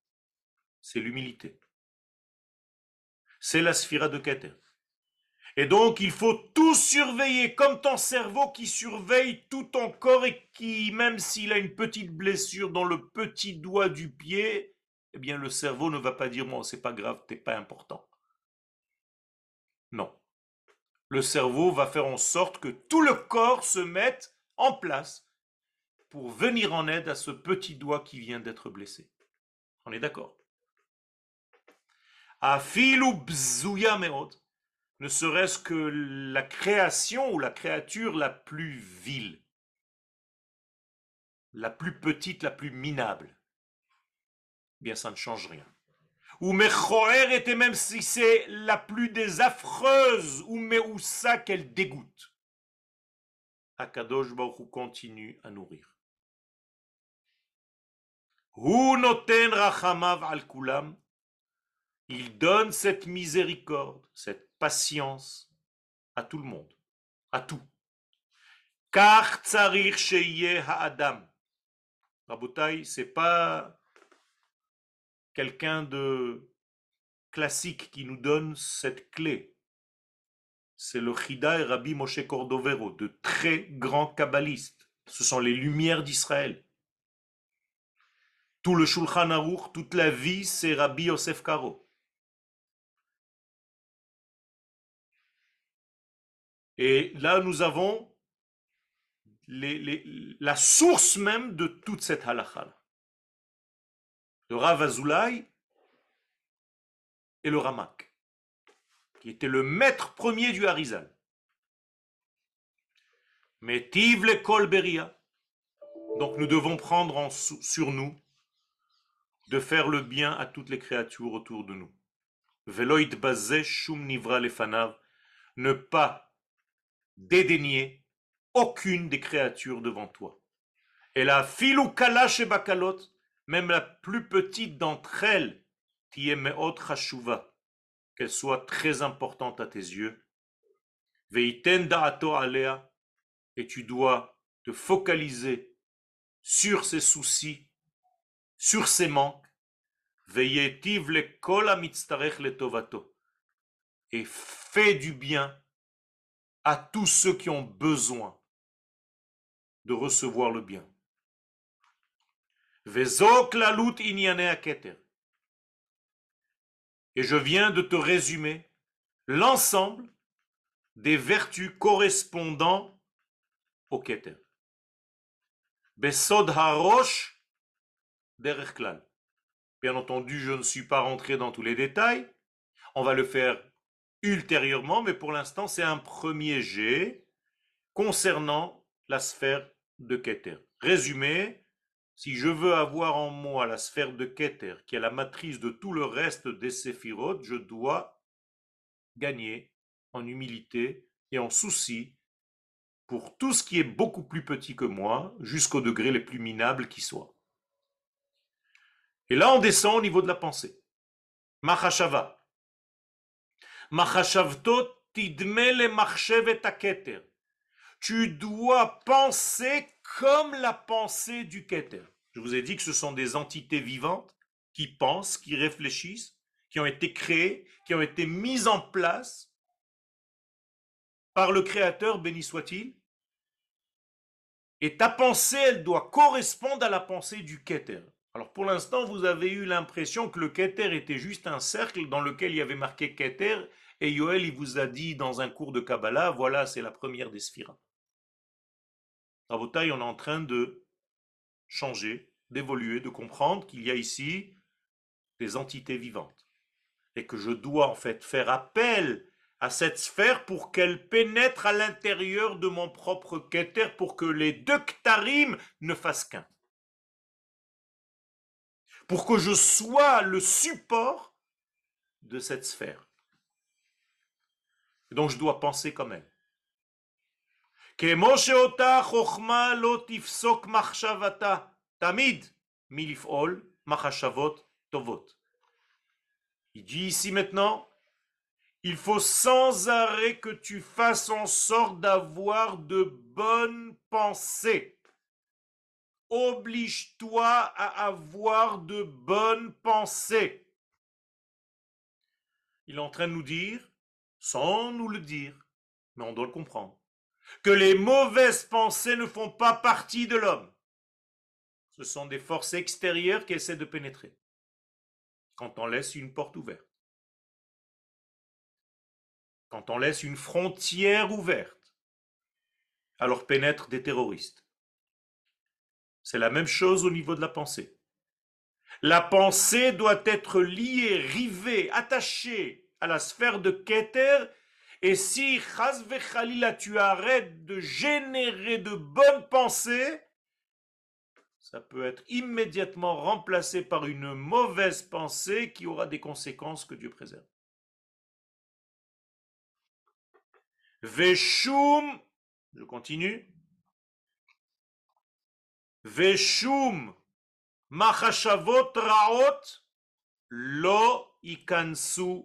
Speaker 1: c'est l'humilité. C'est la sphira de Keter. Et donc, il faut tout surveiller, comme ton cerveau qui surveille tout ton corps et qui, même s'il a une petite blessure dans le petit doigt du pied, eh bien, le cerveau ne va pas dire, moi, c'est pas grave, t'es pas important. Non. Le cerveau va faire en sorte que tout le corps se mette en place pour venir en aide à ce petit doigt qui vient d'être blessé. On est d'accord? Afilu bzouya ne serait-ce que la création ou la créature la plus vile, la plus petite, la plus minable, eh bien ça ne change rien. Ou Mechoer était même si c'est la plus désaffreuse, ou ça qu'elle dégoûte. Akadosh Baruch continue à nourrir. Il donne cette miséricorde, cette patience à tout le monde, à tout. Car tsarir ha'adam. Rabotai, c'est pas quelqu'un de classique qui nous donne cette clé. C'est le Chida et Rabbi Moshe Cordovero, de très grands kabbalistes. Ce sont les lumières d'Israël. Tout le Shulchan Aruch, toute la vie, c'est Rabbi Yosef Karo. Et là, nous avons la source même de toute cette halakha. Le Rav Azulay et le Ramak, qui était le maître premier du Harizal. Mais Tiv le Beria. Donc nous devons prendre sur nous de faire le bien à toutes les créatures autour de nous. Veloit shum nivra lefanav. Ne pas dédaigner aucune des créatures devant toi. Et la filou kalash et bakalot, même la plus petite d'entre elles, qu'elle soit très importante à tes yeux, veiten da'ato alea, et tu dois te focaliser sur ses soucis, sur ses manques, veyetiv le kol le tovato, et fais du bien à tous ceux qui ont besoin de recevoir le bien. Et je viens de te résumer l'ensemble des vertus correspondant au Keter. Besod harosh. Bien entendu, je ne suis pas rentré dans tous les détails. On va le faire ultérieurement, mais pour l'instant, c'est un premier jet concernant la sphère de Keter. Résumé, si je veux avoir en moi la sphère de Keter, qui est la matrice de tout le reste des séphirotes, je dois gagner en humilité et en souci pour tout ce qui est beaucoup plus petit que moi, jusqu'au degré les plus minables qui soient. Et là, on descend au niveau de la pensée. Machashava. Tu dois penser comme la pensée du Keter. Je vous ai dit que ce sont des entités vivantes qui pensent, qui réfléchissent, qui ont été créées, qui ont été mises en place par le Créateur, béni soit-il. Et ta pensée, elle doit correspondre à la pensée du Keter. Alors pour l'instant, vous avez eu l'impression que le Keter était juste un cercle dans lequel il y avait marqué Keter, et Yoel, il vous a dit dans un cours de Kabbalah, voilà, c'est la première des sphiras. Rabotai, on est en train de changer, d'évoluer, de comprendre qu'il y a ici des entités vivantes. Et que je dois en fait faire appel à cette sphère pour qu'elle pénètre à l'intérieur de mon propre keter pour que les deux ktarim ne fassent qu'un. Pour que je sois le support de cette sphère. donc je dois penser comme elle. Il dit ici maintenant, il faut sans arrêt que tu fasses en sorte d'avoir de bonnes pensées. Oblige-toi à avoir de bonnes pensées. Il est en train de nous dire, sans nous le dire, mais on doit le comprendre, que les mauvaises pensées ne font pas partie de l'homme. Ce sont des forces extérieures qui essaient de pénétrer quand on laisse une porte ouverte. Quand on laisse une frontière ouverte, alors pénètrent des terroristes. C'est la même chose au niveau de la pensée. La pensée doit être liée, rivée, attachée à la sphère de Keter et si, Khalila, tu arrêtes de générer de bonnes pensées, ça peut être immédiatement remplacé par une mauvaise pensée qui aura des conséquences que Dieu préserve. Veshum, je continue. Veshum machashavot raot lo ikansu.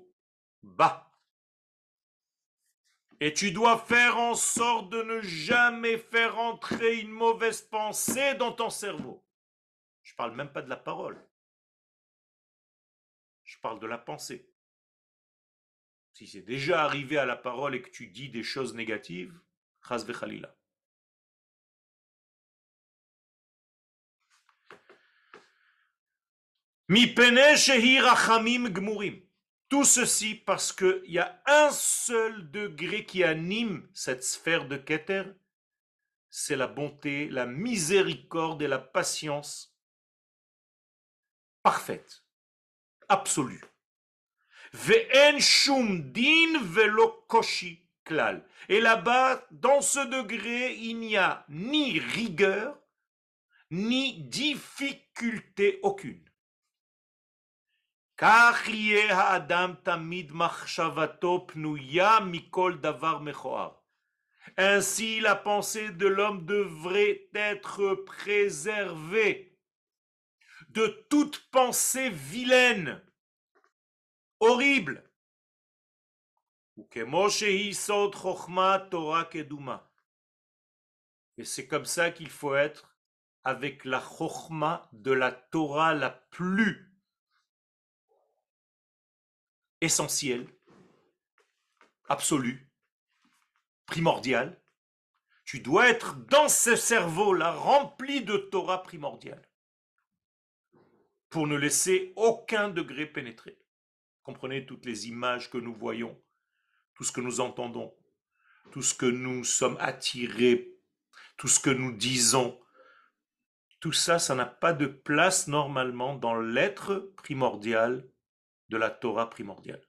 Speaker 1: Et tu dois faire en sorte de ne jamais faire entrer une mauvaise pensée dans ton cerveau. Je ne parle même pas de la parole. Je parle de la pensée. Si c'est déjà arrivé à la parole et que tu dis des choses négatives, chas vechalila. Mi gmurim. Tout ceci parce qu'il y a un seul degré qui anime cette sphère de Keter, c'est la bonté, la miséricorde et la patience parfaite, absolue. Et là-bas, dans ce degré, il n'y a ni rigueur, ni difficulté aucune. Ainsi, la pensée de l'homme devrait être préservée de toute pensée vilaine, horrible. Et c'est comme ça qu'il faut être avec la chokma de la Torah la plus essentiel, absolu, primordial. Tu dois être dans ce cerveau-là rempli de Torah primordiale pour ne laisser aucun degré pénétrer. Comprenez toutes les images que nous voyons, tout ce que nous entendons, tout ce que nous sommes attirés, tout ce que nous disons. Tout ça, ça n'a pas de place normalement dans l'être primordial de la Torah primordiale.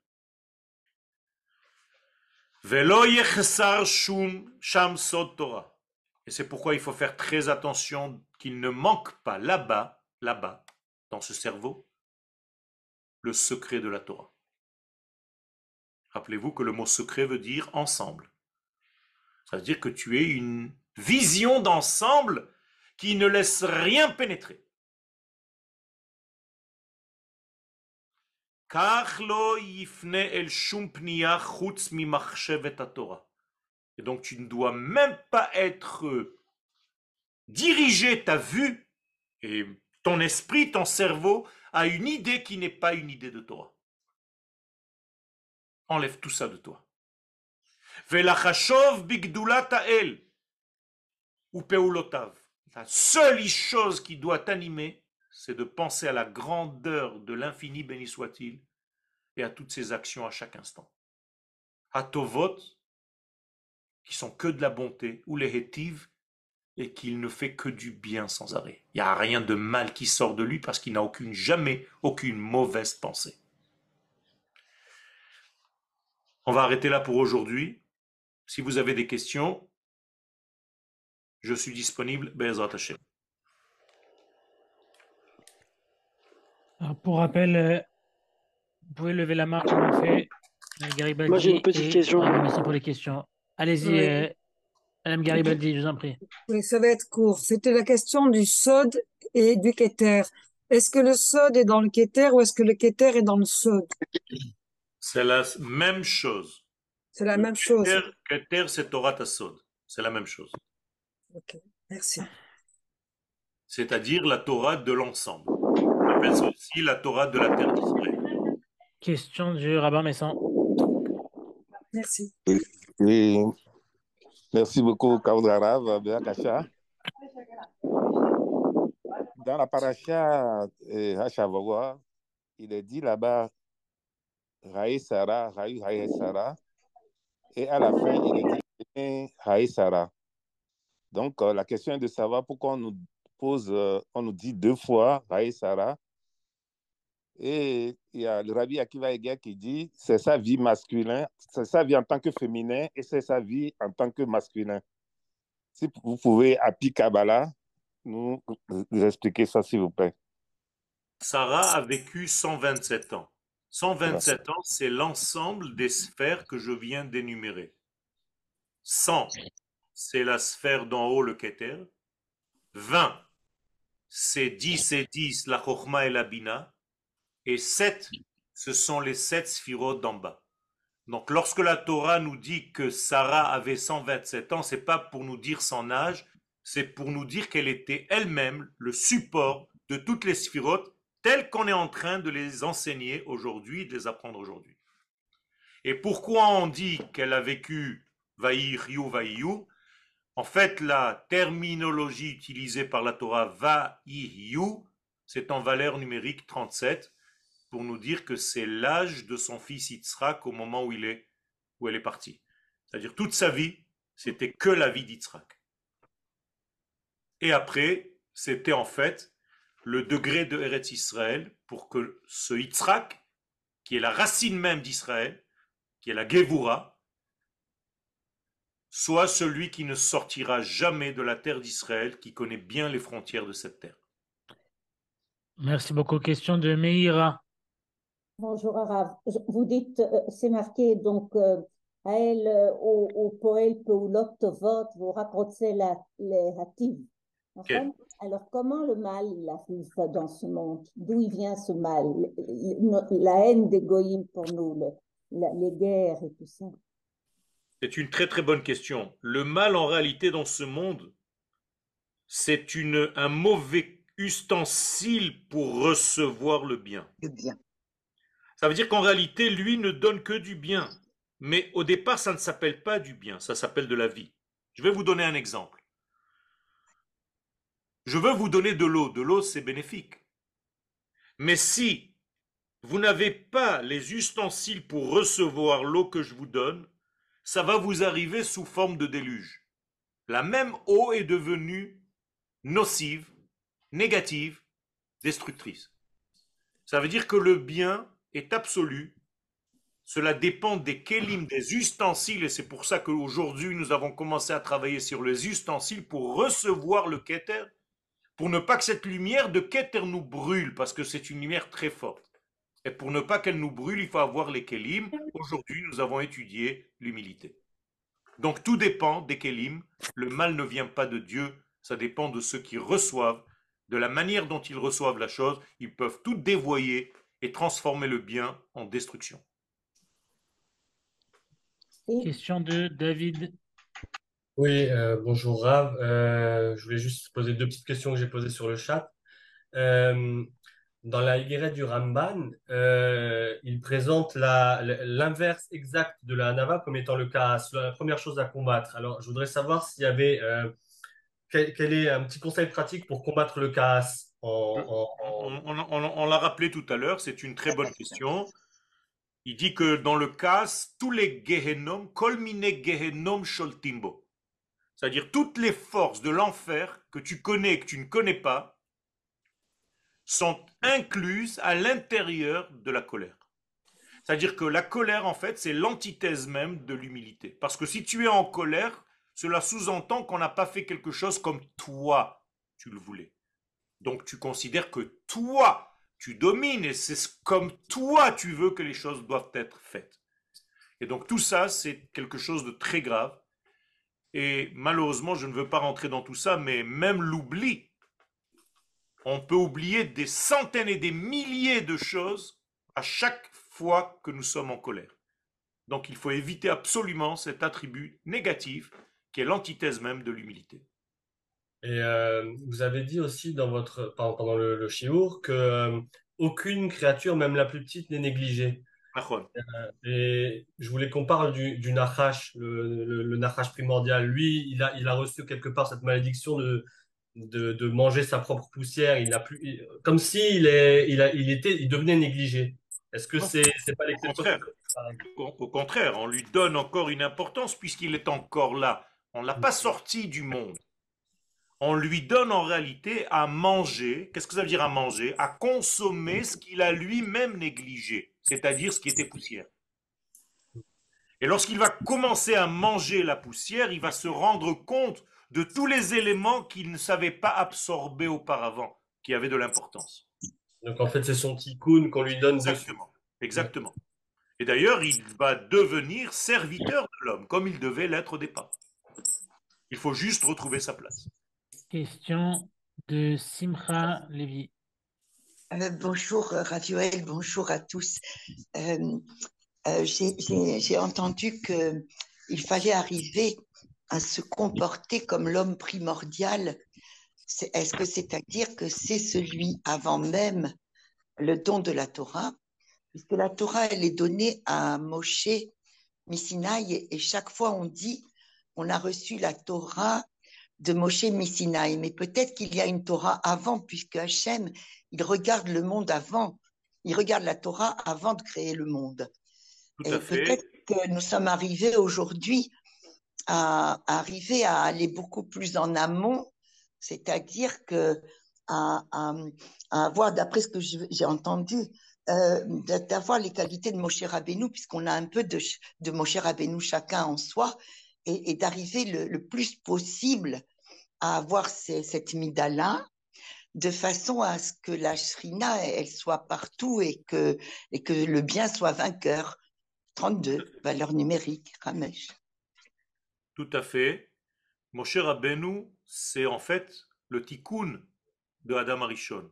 Speaker 1: Et c'est pourquoi il faut faire très attention qu'il ne manque pas là-bas, là-bas, dans ce cerveau, le secret de la Torah. Rappelez-vous que le mot secret veut dire ensemble. Ça veut dire que tu es une vision d'ensemble qui ne laisse rien pénétrer. Et donc tu ne dois même pas être dirigé ta vue et ton esprit, ton cerveau à une idée qui n'est pas une idée de Torah. Enlève tout ça de toi. La seule chose qui doit t'animer, c'est de penser à la grandeur de l'infini, béni soit-il, et à toutes ses actions à chaque instant. À Tovot, qui sont que de la bonté, ou les Hétiv, et qu'il ne fait que du bien sans arrêt. Il n'y a rien de mal qui sort de lui parce qu'il n'a aucune, jamais aucune mauvaise pensée. On va arrêter là pour aujourd'hui. Si vous avez des questions, je suis disponible. Bezrat Hashem.
Speaker 2: Pour rappel, euh, vous pouvez lever la main comme on fait.
Speaker 3: Moi j'ai une petite question.
Speaker 2: merci pour les questions. Allez-y, euh, Madame Garibaldi, je vous en prie.
Speaker 4: Oui, ça va être court. C'était la question du sod et du keter. Est-ce que le sod est dans le keter ou est-ce que le keter est dans le sod?
Speaker 1: C'est la même chose.
Speaker 4: C'est la même chose.
Speaker 1: Keter, c'est Torah Tassod. C'est la même chose.
Speaker 4: Ok, merci.
Speaker 1: C'est-à-dire la Torah de l'ensemble. Appelle ça aussi la Torah de la terre d'Israël.
Speaker 2: Question du rabbin Messan.
Speaker 4: Merci.
Speaker 5: Oui. Merci beaucoup, Kaudrarav, Beakacha. Dans la paracha eh, Hachavawa, il est dit là-bas Raï Sarah, Raï Sarah. Et à la fin, il est dit Raï Sarah. Donc, euh, la question est de savoir pourquoi on nous pose, euh, on nous dit deux fois Raï Sarah. Et il y a le rabbi Akiva Eger qui dit c'est sa vie masculine, c'est sa vie en tant que féminin et c'est sa vie en tant que masculin. Si vous pouvez, à Kabbalah, nous, nous expliquer ça, s'il vous plaît.
Speaker 1: Sarah a vécu 127 ans. 127 ans, c'est l'ensemble des sphères que je viens d'énumérer. 100, c'est la sphère d'en haut, le Keter. 20, c'est 10 et 10, la Chochma et la Bina. Et 7, ce sont les 7 sphirotes d'en bas. Donc lorsque la Torah nous dit que Sarah avait 127 ans, c'est pas pour nous dire son âge, c'est pour nous dire qu'elle était elle-même le support de toutes les sphirotes tels qu'on est en train de les enseigner aujourd'hui, de les apprendre aujourd'hui. Et pourquoi on dit qu'elle a vécu Vaïriou Vaïou En fait, la terminologie utilisée par la Torah Vaïriou, c'est en valeur numérique 37 pour nous dire que c'est l'âge de son fils Yitzhak au moment où il est où elle est partie. C'est-à-dire toute sa vie, c'était que la vie d'Yitzhak. Et après, c'était en fait le degré de Eretz Israël pour que ce Yitzhak, qui est la racine même d'Israël, qui est la Gevura, soit celui qui ne sortira jamais de la terre d'Israël, qui connaît bien les frontières de cette terre.
Speaker 2: Merci beaucoup. Question de Meira.
Speaker 6: Bonjour Arav. Vous dites, euh, c'est marqué donc euh, à elle euh, au, au Poel Peulot Tovot, vous racontez les Hativ. Alors, comment le mal il arrive dans ce monde? D'où il vient ce mal? La haine des goïms pour nous, les guerres et tout ça.
Speaker 1: C'est une très très bonne question. Le mal en réalité dans ce monde, c'est un mauvais ustensile pour recevoir le bien.
Speaker 4: Le bien.
Speaker 1: Ça veut dire qu'en réalité, lui ne donne que du bien. Mais au départ, ça ne s'appelle pas du bien, ça s'appelle de la vie. Je vais vous donner un exemple. Je veux vous donner de l'eau. De l'eau, c'est bénéfique. Mais si vous n'avez pas les ustensiles pour recevoir l'eau que je vous donne, ça va vous arriver sous forme de déluge. La même eau est devenue nocive, négative, destructrice. Ça veut dire que le bien est absolu Cela dépend des kelim, des ustensiles, et c'est pour ça qu'aujourd'hui nous avons commencé à travailler sur les ustensiles pour recevoir le keter, pour ne pas que cette lumière de keter nous brûle, parce que c'est une lumière très forte. Et pour ne pas qu'elle nous brûle, il faut avoir les kelim. Aujourd'hui, nous avons étudié l'humilité. Donc tout dépend des kelim. Le mal ne vient pas de Dieu, ça dépend de ceux qui reçoivent, de la manière dont ils reçoivent la chose. Ils peuvent tout dévoyer et transformer le bien en destruction.
Speaker 2: Question de David.
Speaker 7: Oui, euh, bonjour Rav. Euh, je voulais juste poser deux petites questions que j'ai posées sur le chat. Euh, dans la Higuerette du Ramban, il présente l'inverse exact de la Hanava comme étant le cas, la première chose à combattre. Alors, je voudrais savoir s'il y avait quel, est un petit conseil pratique pour combattre le chaos
Speaker 1: On, on l'a rappelé tout à l'heure, c'est une très bonne question. Il dit que dans le cas, tous les Gehenom, kolmine Gehenom Sholtimbo, c'est-à-dire toutes les forces de l'enfer que tu connais et que tu ne connais pas, sont incluses à l'intérieur de la colère. C'est-à-dire que la colère, en fait, c'est l'antithèse même de l'humilité. Parce que si tu es en colère, cela sous-entend qu'on n'a pas fait quelque chose comme toi, tu le voulais. Donc tu considères que toi, tu domines et c'est comme toi tu veux que les choses doivent être faites. Et donc tout ça, c'est quelque chose de très grave. Et malheureusement, je ne veux pas rentrer dans tout ça, mais même l'oubli, on peut oublier des centaines et des milliers de choses à chaque fois que nous sommes en colère. Donc il faut éviter absolument cet attribut négatif qui est l'antithèse même de l'humilité.
Speaker 7: Et euh, vous avez dit aussi dans votre, pendant le, le chiour que euh, aucune créature, même la plus petite, n'est négligée. Euh, et je voulais qu'on parle du, du le, le, primordial. Lui, il a, il a reçu quelque part cette malédiction de, de, de manger sa propre poussière. Il n'a plus, comme s'il est, il, a, il était, il devenait négligé. Est-ce que c'est c'est pas l'exception?
Speaker 1: Au contraire, on lui donne encore une importance puisqu'il est encore là. On l'a pas sorti du monde on lui donne en réalité à manger, qu'est-ce que ça veut dire à manger? À consommer ce qu'il a lui-même négligé, c'est-à-dire ce qui était poussière. Et lorsqu'il va commencer à manger la poussière, il va se rendre compte de tous les éléments qu'il ne savait pas absorber auparavant, qui avaient de l'importance.
Speaker 7: Donc en fait, c'est son tikkun qu'on lui donne
Speaker 1: Exactement. Exactement. Et d'ailleurs, il va devenir serviteur de l'homme, comme il devait l'être au départ. Il faut juste retrouver sa place.
Speaker 2: Question de Simcha Lévy.
Speaker 8: Euh, bonjour Ravioel, bonjour à tous. Euh, euh, j'ai entendu qu'il fallait arriver à se comporter comme l'homme primordial. Est-ce que c'est-à-dire que c'est celui avant même le don de la Torah? Puisque la Torah, elle est donnée à Moshe Missinaï et chaque fois on dit on a reçu la Torah de Moshe Messinaï, mais peut-être qu'il y a une Torah avant, puisque Hachem, il regarde le monde avant, il regarde la Torah avant de créer le monde. Et peut-être que nous sommes arrivés aujourd'hui à, arriver à aller beaucoup plus en amont, c'est-à-dire que à, avoir, d'après ce que j'ai entendu, euh, d'avoir les qualités de Moshe Rabbeinu, puisqu'on a un peu de, de Moshe Rabbeinu chacun en soi, et, d'arriver le, plus possible à avoir cette mida-là, de façon à ce que la shrina, elle soit partout et que, et que le bien soit vainqueur. 32, valeur numérique, Ramesh.
Speaker 1: Tout à fait. Mon cher Rabbeinu, c'est en fait le tikkun de Adam Arishon.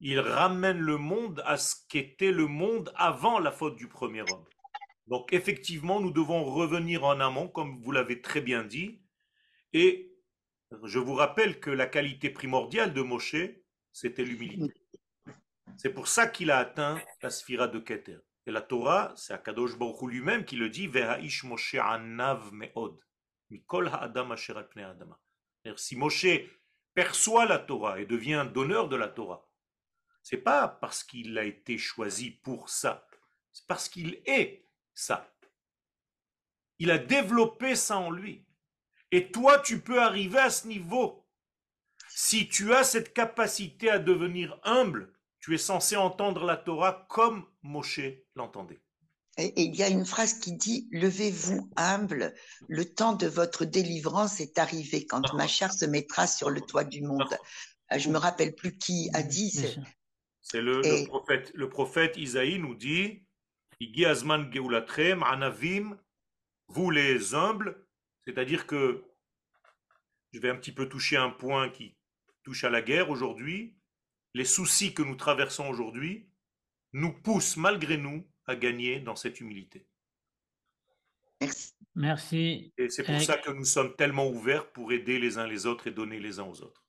Speaker 1: Il ramène le monde à ce qu'était le monde avant la faute du premier homme. Donc effectivement, nous devons revenir en amont, comme vous l'avez très bien dit. Et je vous rappelle que la qualité primordiale de Moshe, c'était l'humilité. C'est pour ça qu'il a atteint la sphira de Keter. Et la Torah, c'est Akadosh Baruch lui-même qui le dit, Veha'ish Moshe anav me'od, mikol ha'adam asher adama. Si Moshe perçoit la Torah et devient donneur de la Torah, c'est pas parce qu'il a été choisi pour ça, c'est parce qu'il est ça. Il a développé ça en lui. Et toi, tu peux arriver à ce niveau. Si tu as cette capacité à devenir humble, tu es censé entendre la Torah comme Moshe l'entendait.
Speaker 8: Et il y a une phrase qui dit Levez-vous humble, le temps de votre délivrance est arrivé quand ma chair se mettra sur le toit du monde. Euh, je me rappelle plus qui a dit.
Speaker 1: C'est le, le, prophète. Le prophète Isaïe nous dit anavim, vous les humbles, c'est-à-dire que je vais un petit peu toucher un point qui touche à la guerre aujourd'hui. Les soucis que nous traversons aujourd'hui nous poussent malgré nous à gagner dans cette humilité.
Speaker 8: Merci.
Speaker 2: Merci.
Speaker 1: Et c'est pour ça que nous sommes tellement ouverts pour aider les uns les autres et donner les uns aux autres.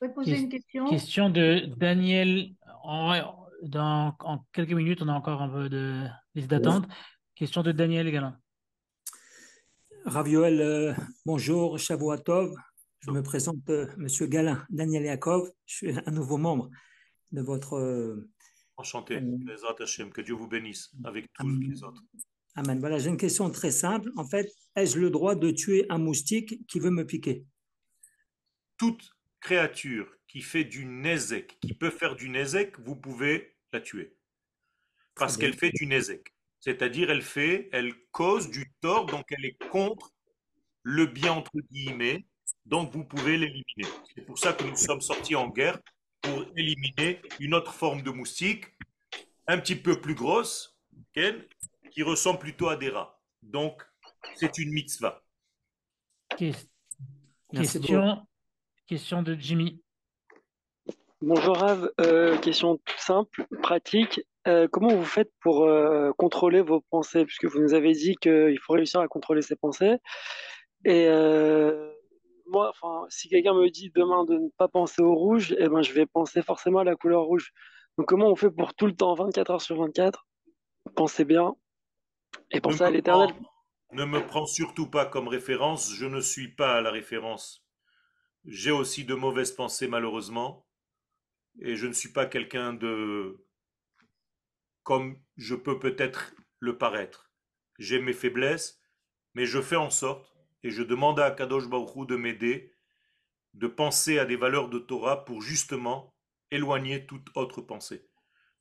Speaker 9: Je peux poser une question
Speaker 2: Question de Daniel. En, dans, en quelques minutes, on a encore un peu de liste d'attente. Question de Daniel également.
Speaker 10: Ravioel, euh, bonjour, Shavuatov. Je me présente, euh, Monsieur Galin, Daniel Yakov. Je suis un nouveau membre de votre euh,
Speaker 1: Enchanté. Que Dieu vous bénisse avec tous les autres.
Speaker 10: Amen. Voilà, j'ai une question très simple. En fait, ai-je le droit de tuer un moustique qui veut me piquer?
Speaker 1: Toute créature qui fait du nezek, qui peut faire du nezek, vous pouvez la tuer. Parce qu'elle fait du nezek. C'est-à-dire, elle fait, elle cause du tort, donc elle est contre le bien, entre guillemets, donc vous pouvez l'éliminer. C'est pour ça que nous sommes sortis en guerre pour éliminer une autre forme de moustique, un petit peu plus grosse, qui ressemble plutôt à des rats. Donc, c'est une mitzvah.
Speaker 2: Question, question de Jimmy.
Speaker 3: Bonjour Rav, euh, question simple, pratique. Euh, comment vous faites pour euh, contrôler vos pensées? Puisque vous nous avez dit qu'il faut réussir à contrôler ses pensées. Et moi, enfin, si quelqu'un me dit demain de ne pas penser au rouge, eh ben, je vais penser forcément à la couleur rouge. Donc, comment on fait pour tout le temps, 24 heures sur 24, penser bien et penser à l'éternel?
Speaker 1: Ne me prends surtout pas comme référence, je ne suis pas la référence. J'ai aussi de mauvaises pensées, malheureusement, et je ne suis pas quelqu'un de comme je peux peut-être le paraître. J'ai mes faiblesses, mais je fais en sorte et je demande à Kadosh Baruch de m'aider, de penser à des valeurs de Torah pour justement éloigner toute autre pensée.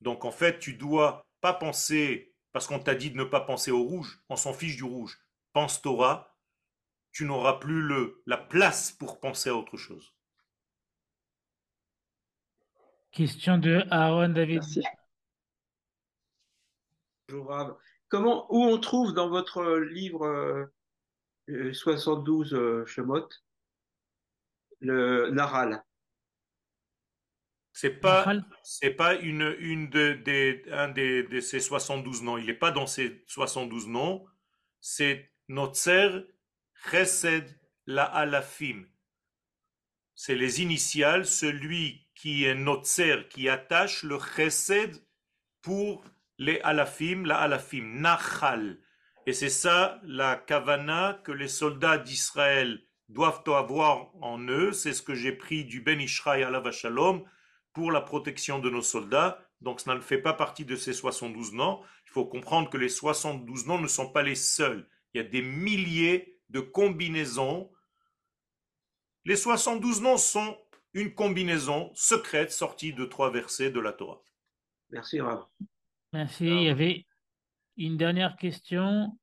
Speaker 1: Donc en fait, tu dois pas penser, parce qu'on t'a dit de ne pas penser au rouge, on s'en fiche du rouge. Pense Torah, tu n'auras plus le, la place pour penser à autre chose.
Speaker 2: Question de Aaron David.
Speaker 11: Bonjour Comment, où on trouve dans votre livre euh, 72 euh, Shemot, le Naral.
Speaker 1: C'est pas, c'est pas une, une de, des, un des, de ces 72 noms. Il n'est pas dans ces 72 noms. C'est Notzer Chesed La Alafim. C'est les initiales, celui qui est Notzer, qui attache le Chesed pour les Alafim, la Alafim, Nachal. Et c'est ça la kavana que les soldats d'Israël doivent avoir en eux. C'est ce que j'ai pris du Ben Ishraï à la Vachalom pour la protection de nos soldats. Donc ça ne fait pas partie de ces 72 noms. Il faut comprendre que les 72 noms ne sont pas les seuls. Il y a des milliers de combinaisons. Les 72 noms sont une combinaison secrète sortie de trois versets de la Torah.
Speaker 11: Merci Rav.
Speaker 2: Merci. Il y avait une dernière question.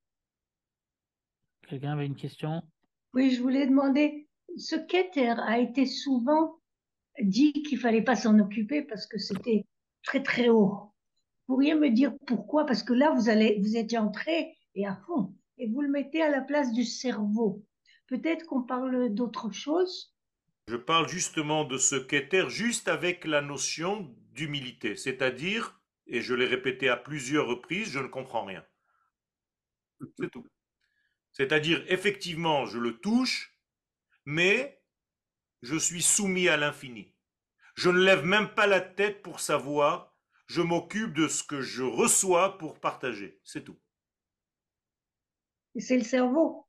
Speaker 2: Quelqu'un avait une question?
Speaker 9: Oui, je voulais demander, ce Keter a été souvent dit qu'il fallait pas s'en occuper parce que c'était très très haut. Vous pourriez me dire pourquoi? Parce que là, vous allez, vous êtes entré et à fond, et vous le mettez à la place du cerveau. Peut-être qu'on parle d'autre chose?
Speaker 1: Je parle justement de ce Keter juste avec la notion d'humilité, c'est-à-dire et je l'ai répété à plusieurs reprises, je ne comprends rien. C'est tout. C'est-à-dire, effectivement, je le touche, mais je suis soumis à l'infini. Je ne lève même pas la tête pour savoir, je m'occupe de ce que je reçois pour partager. C'est tout.
Speaker 9: C'est le cerveau.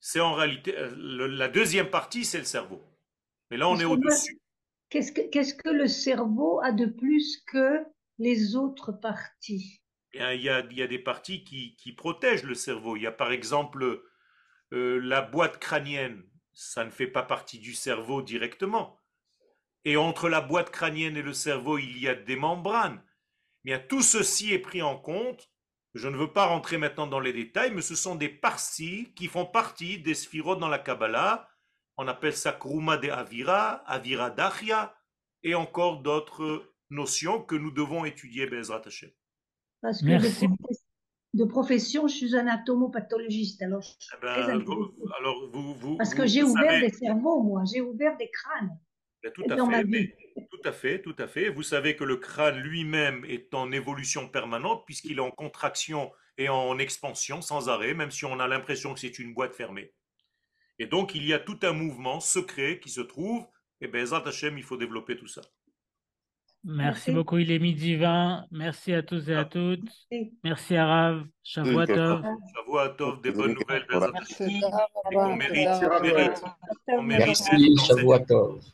Speaker 1: C'est en réalité, euh, la deuxième partie, c'est le cerveau. Mais là, on est au-dessus.
Speaker 9: Qu'est-ce que, qu'est-ce que le cerveau a de plus que les autres parties
Speaker 1: il y, a, des parties qui, protègent le cerveau. Il y a par exemple euh, la boîte crânienne, ça ne fait pas partie du cerveau directement. Et entre la boîte crânienne et le cerveau, il y a des membranes. Mais tout ceci est pris en compte Je ne veux pas rentrer maintenant dans les détails, mais ce sont des parsis qui font partie des sphirotes dans la Kabbalah. On appelle ça Kruma de Avira, Avira Dachia, et encore d'autres notions que nous devons étudier, Bezrat Hashem.
Speaker 9: Parce que de, de, profession, je suis anatomopathologiste. Alors,
Speaker 1: eh ben, alors vous, vous,
Speaker 9: Parce que j'ai ouvert des cerveaux, moi, j'ai ouvert des crânes.
Speaker 1: Ben, tout à fait, tout à fait, tout à fait. Vous savez que le crâne lui-même est en évolution permanente puisqu'il est en contraction et en expansion sans arrêt, même si on a l'impression que c'est une boîte fermée. Et donc, il y a tout un mouvement secret qui se trouve, et ben, Hashem, il faut développer tout ça.
Speaker 2: Merci, beaucoup, il est midi 20. Merci à tous et à toutes. Merci à Rav. Shavuatov.
Speaker 1: Shavuatov, des bonnes nouvelles. Merci. On mérite, on mérite.
Speaker 12: On mérite. Merci, Shavuatov.